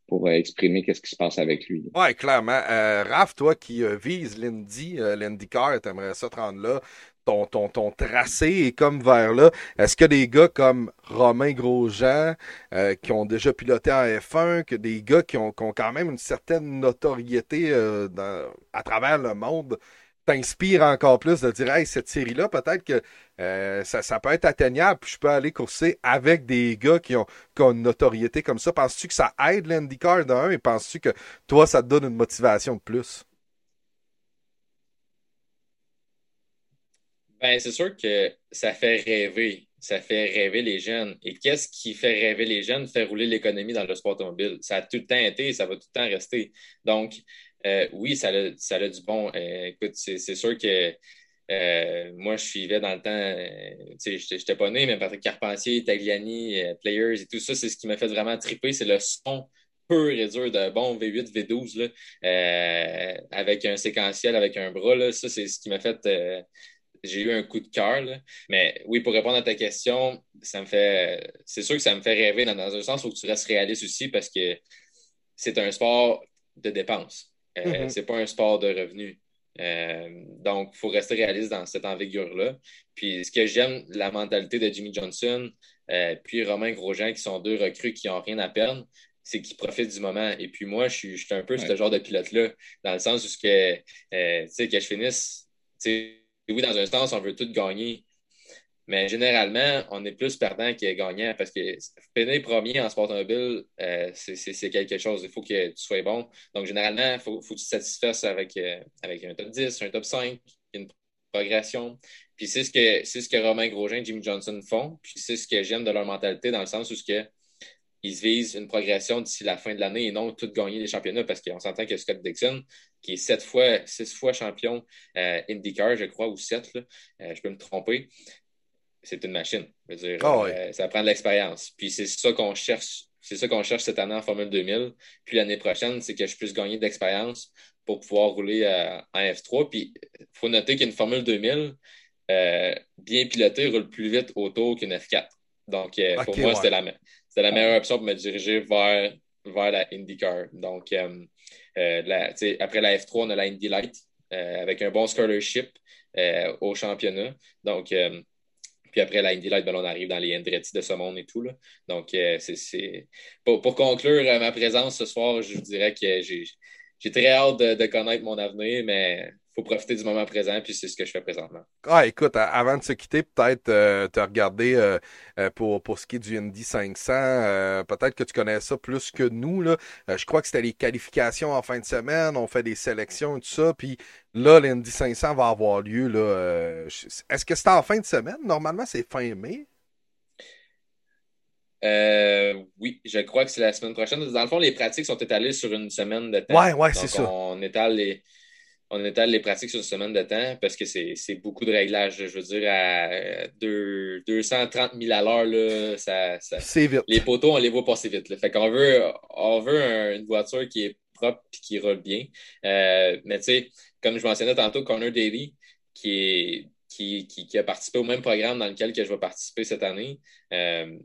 pour exprimer qu'est-ce qui se passe avec lui. Oui, clairement. Raph, toi qui vises l'Indy, l'IndyCar, t'aimerais ça te rendre là ton, ton, ton tracé est comme vers là. Est-ce que des gars comme Romain Grosjean, euh, qui ont déjà piloté en F1, que des gars qui ont, quand même une certaine notoriété euh, à travers le monde, t'inspirent encore plus de dire, hey, cette série-là, peut-être que euh, ça, peut être atteignable, puis je peux aller courser avec des gars qui ont, qui ont une notoriété comme ça. Penses-tu que ça aide l'IndyCar d'un et penses-tu que toi, ça te donne une motivation de plus? Ben, c'est sûr que ça fait rêver. Ça fait rêver les jeunes. Et qu'est-ce qui fait rêver les jeunes? Fait rouler l'économie dans le sport automobile. Ça a tout le temps été et ça va tout le temps rester. Donc, euh, oui, ça a, ça a du bon. Euh, écoute, c'est sûr que euh, moi, je suivais dans le temps, tu sais, j'étais pas né, mais Patrick Carpentier, Tagliani, Players et tout ça, c'est ce qui m'a fait vraiment triper. C'est le son pur et dur de bon V8, V12, là, avec un séquentiel, avec un bras. Là, ça, c'est ce qui m'a fait j'ai eu un coup de cœur. Mais oui, pour répondre à ta question, ça me fait. C'est sûr que ça me fait rêver dans, un sens où tu restes réaliste aussi parce que c'est un sport de dépenses. Euh, mm-hmm. C'est pas un sport de revenus. Euh, donc, il faut rester réaliste dans cette envergure-là. Puis, ce que j'aime, la mentalité de Jimmy Johnson, euh, puis Romain Grosjean, qui sont deux recrues qui n'ont rien à perdre, c'est qu'ils profitent du moment. Et puis, moi, je suis, je suis un peu ce genre de pilote-là, dans le sens où que, tu sais, que je finisse, oui, dans un sens, on veut tout gagner. Mais généralement, on est plus perdant que gagnant parce que finir premier en sport automobile, euh, c'est quelque chose. Il faut que tu sois bon. Donc, généralement, il faut, que tu te satisfasses avec, euh, avec un top 10, un top 5, une progression. Puis c'est ce que c'est ce que Romain Grosjean et Jimmy Johnson font. Puis c'est ce que j'aime de leur mentalité dans le sens où que ils se visent une progression d'ici la fin de l'année et non tout gagner les championnats parce qu'on s'entend que Scott Dixon, qui est sept fois, six fois champion euh, IndyCar, je crois, ou sept, là, euh, je peux me tromper, c'est une machine. Je veux dire, Ah euh, ça prend de l'expérience. Puis c'est ça qu'on cherche. C'est ça qu'on cherche cette année en Formule 2000. Puis l'année prochaine, c'est que je puisse gagner d'expérience pour pouvoir rouler en F3. Puis il faut noter qu'une Formule 2000, euh, bien pilotée, roule plus vite autour qu'une F4. Donc, pour moi, ouais. c'était la, la meilleure option pour me diriger vers, vers la IndyCar. Donc, sais, après la F3, on a la Indy Light euh, avec un bon scholarship euh, au championnat. Donc, euh, puis après la Indy Light, ben, on arrive dans les Andretti de ce monde et tout. Là. Donc, euh. Pour, conclure euh, ma présence ce soir, je vous dirais que j'ai, très hâte de, de connaître mon avenir, mais faut profiter du moment présent, puis c'est ce que je fais présentement. Ah, écoute, avant de se quitter, peut-être euh, te regarder euh, euh, pour, pour ce qui est du Indy 500. euh, peut-être que tu connais ça plus que nous. Là. Je crois que c'était les qualifications en fin de semaine. On fait des sélections et tout ça. Puis là, l'Indy 500 va avoir lieu. Là, Est-ce que c'est en fin de semaine? Normalement, c'est fin mai. Euh, oui, je crois que c'est la semaine prochaine. Dans le fond, les pratiques sont étalées sur une semaine de temps. Ouais, ouais, c'est ça. On étale les, on étale les pratiques sur une semaine de temps parce que c'est beaucoup de réglages. Je veux dire, à deux- 230 000 à l'heure, ça, ça- vite. les poteaux, on les voit passer vite. là. Fait qu'on veut, on veut un- une voiture qui est propre et qui roule bien. Euh, mais tu sais, comme je mentionnais tantôt, Connor Daly, qui, est, qui, qui, qui a participé au même programme dans lequel que je vais participer cette année, euh,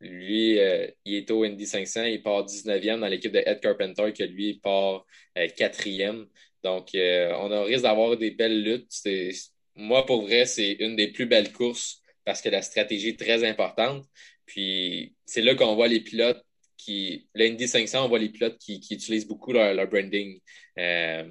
lui, euh, il est au Indy 500, il part 19e dans l'équipe de Ed Carpenter, que lui, il part 4e. Donc, euh, on a risque d'avoir des belles luttes. C'est- Moi, pour vrai, c'est une des plus belles courses parce que la stratégie est très importante. Puis, c'est là qu'on voit les pilotes qui. L'Indy 500, on voit les pilotes qui, qui utilisent beaucoup leur, leur branding. Euh,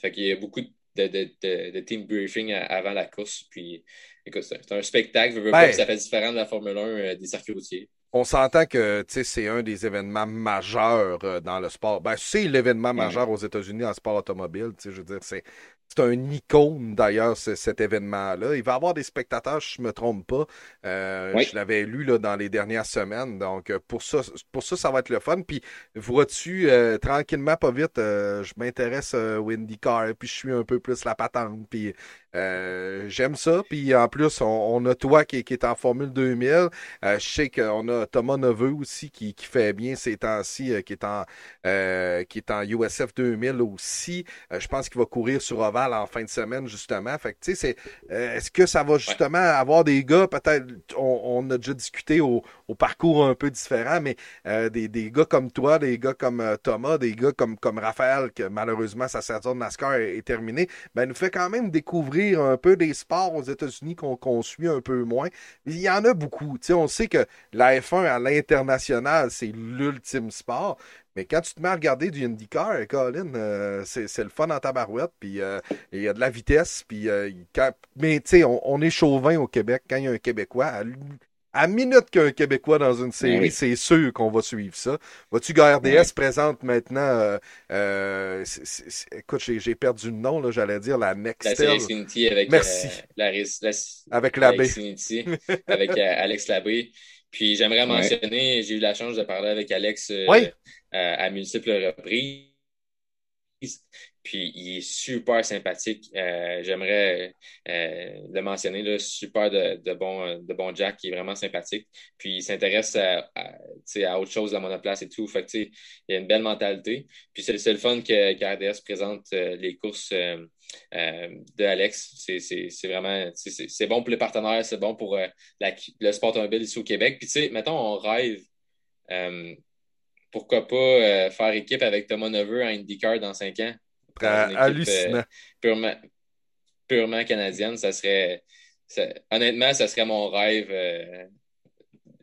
fait qu'il y a beaucoup de, de, de, de team briefing avant la course. Puis, écoute, c'est c'est un spectacle. Je veux pas Ben, que ça fait différent de la Formule 1 euh, des circuits routiers. On s'entend que c'est un des événements majeurs euh, dans le sport. Ben, c'est l'événement majeur aux États-Unis en sport automobile. tu sais, Je veux dire, c'est c'est un icône d'ailleurs, ce- cet événement-là. Il va y avoir des spectateurs, je me trompe pas. Euh, Oui. Je l'avais lu là, dans les dernières semaines. Donc, euh, pour ça, pour ça, ça va être le fun. Puis, vois-tu, euh, tranquillement, pas vite, euh, je m'intéresse euh, au IndyCar, puis je suis un peu plus la patente. Puis, euh, j'aime ça. Puis, en plus, on, on a toi qui, qui est en Formule 2000. Euh, je sais qu'on a Thomas Neveu aussi qui, qui fait bien ces temps-ci, euh, qui est en euh, qui est en USF 2000 aussi. Euh, je pense qu'il va courir sur Oval en fin de semaine justement. Fait que c'est euh, est-ce que ça va justement avoir des gars peut-être on, a déjà discuté au, parcours un peu différent, mais euh, des, des gars comme toi, des gars comme euh, Thomas, des gars comme comme Raphaël que malheureusement sa saison de NASCAR est, terminée, ben nous fait quand même découvrir un peu des sports aux États-Unis qu'on qu'on suit un peu moins. Il y en a beaucoup. On sait que la F1 à l'international, c'est l'ultime sport. Mais quand tu te mets à regarder du IndyCar, Colin, euh, c'est le fun en tabarouette, puis euh, il y a de la vitesse, puis euh, quand- mais tu sais, on, on est chauvin au Québec quand il y a un Québécois. À, à minute qu'il y a un Québécois dans une série, oui. c'est sûr qu'on va suivre ça. Que RDS présente maintenant, écoute, j'ai perdu le nom, là, j'allais dire la Nextel, Xfinity avec Merci. la, la- avec avec l'abbé. Avec Alex Labbé. Puis j'aimerais mentionner, j'ai eu la chance de parler avec Alex euh, euh, à multiples reprises. Puis il est super sympathique. Euh, j'aimerais euh, le mentionner, super de, bon, de bon Jack, qui est vraiment sympathique. Puis il s'intéresse à, à, à autre chose, la monoplace et tout. Fait il a une belle mentalité. Puis c'est le fun que, que RDS présente euh, les courses de Alex. C'est- vraiment c'est- bon pour les partenaires, c'est bon pour le sport automobile ici au Québec. Puis tu sais, mettons, on rêve. pourquoi pas faire équipe avec Thomas Neveu en IndyCar dans cinq ans? Dans une équipe, hallucinant. euh, purement, purement canadienne, ça serait. ça- honnêtement, ça serait mon rêve. euh,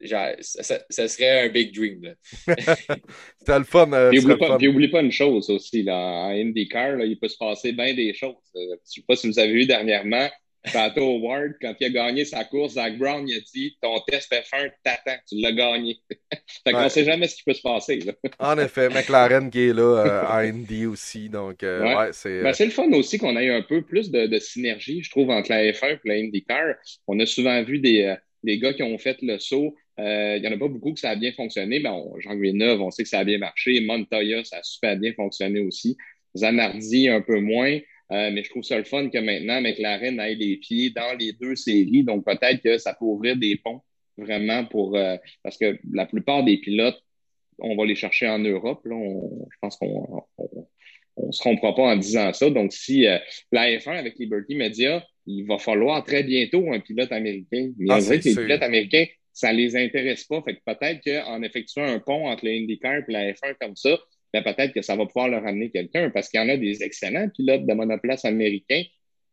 genre, ça, serait un big dream. C'était le fun. euh, Puis oublie pas, fun. puis oublie pas une chose aussi, là, en IndyCar, là, il peut se passer bien des choses. Je sais pas si vous avez vu dernièrement, Pato Howard, quand il a gagné sa course, Zach Brown, il a dit Ton test F1, t'attends, tu l'as gagné. fait qu'on ne sait jamais ce qui peut se passer. en effet, McLaren qui est là euh, à Indy aussi. Donc, euh, ouais. c'est. Ben, c'est le fun aussi qu'on ait un peu plus de, synergie, je trouve, entre la F1 et la IndyCar. On a souvent vu des, des gars qui ont fait le saut. Il n'y en a pas beaucoup que ça a bien fonctionné. mais Jean Villeneuve, on sait que ça a bien marché. Montoya, ça a super bien fonctionné aussi. Zanardi, un peu moins. Euh, mais je trouve ça le fun que maintenant McLaren ait les pieds dans les deux séries. Donc peut-être que ça peut ouvrir des ponts vraiment pour euh, parce que la plupart des pilotes, on va les chercher en Europe. Là. je pense qu'on on, se trompera pas en disant ça. Donc si euh, la F1 avec Liberty Media, il va falloir très bientôt un pilote américain. Mais ah, on dirait que les pilotes américains, ça les intéresse pas. Fait que peut-être qu'en effectuant un pont entre le IndyCar et la F1 comme ça, ben, peut-être que ça va pouvoir leur amener quelqu'un parce qu'il y en a des excellents pilotes de monoplace américains,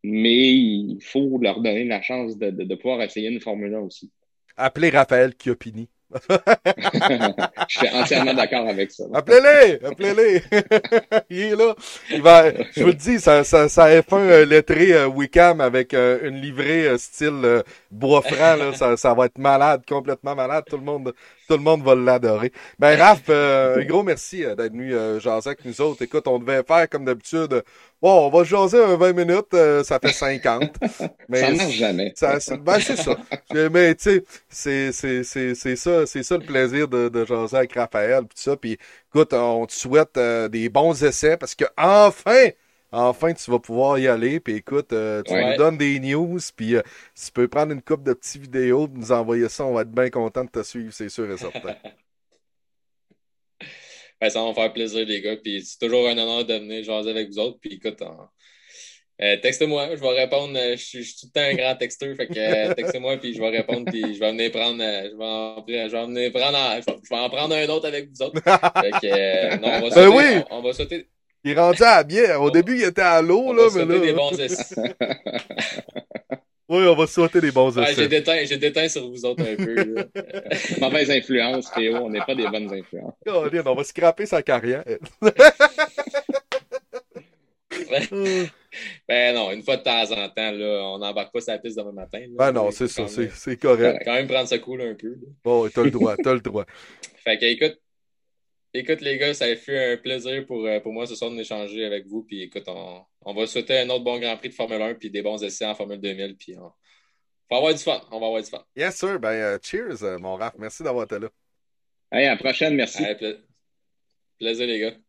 mais il faut leur donner la chance de, de, pouvoir essayer une Formule 1 aussi. Appelez Raphaël Chiopini. je suis entièrement d'accord avec ça. Appelez-les! Appelez-les! il est là. Il va, je vous le dis, ça, ça, ça F1 euh, lettré euh, Wicam avec euh, une livrée style bois franc, là, ça, ça va être malade, complètement malade. Tout le monde, tout le monde va l'adorer. Ben, Raph, un gros merci d'être venu jaser avec nous autres. Écoute, on devait faire comme d'habitude. Bon, on va jaser un 20 minutes, ça fait 50. Mais ça marche jamais. Ça, ben, c'est ça. Mais, tu sais, c'est ça c'est ça le plaisir de, de jaser avec Raphaël, tout ça. Puis écoute, on te souhaite euh, des bons essais parce que enfin, enfin, tu vas pouvoir y aller. Puis écoute, euh, tu nous donnes des news. Puis euh, si tu peux prendre une coupe de petites vidéos, nous envoyer ça, on va être bien content de te suivre, c'est sûr et certain. ben, ça va me faire plaisir, les gars. Puis c'est toujours un honneur de venir jaser avec vous autres. Puis écoute, euh, texte-moi, je vais répondre. Euh, je, suis tout le temps un grand texteur, fait que euh, texte-moi puis je vais répondre puis je vais venir prendre, je vais en, je vais venir prendre, je, vais, en prendre un autre avec vous autres. Fait que non, on va ben on, va sauter. Il est rendu à bien. Au début, il était à l'eau là, mais là. des bons essais. Oui, on va sauter des bons essais. j'ai déteint, j'ai déteint sur vous autres un peu. Mauvaise influence, Théo. On n'est pas des bonnes influences. on va scraper sa carrière. ben non, une fois de temps en temps, là, on n'embarque pas sa piste demain matin. ben non, c'est ça, c'est correct. Quand même prendre ça cool un peu. Bon, t'as le droit, t'as le droit. fait que écoute, écoute les gars, ça a fait un plaisir pour, euh, pour moi ce soir d'échanger avec vous. Puis écoute, on, on, va souhaiter un autre bon Grand Prix de Formule 1 puis des bons essais en Formule 2000. Puis on, va avoir du fun. On va avoir du fun. Yes, sir. Ben, euh, cheers, euh, mon Raph. Merci d'avoir été là. Allez, à la prochaine. Merci. plaisir, les gars.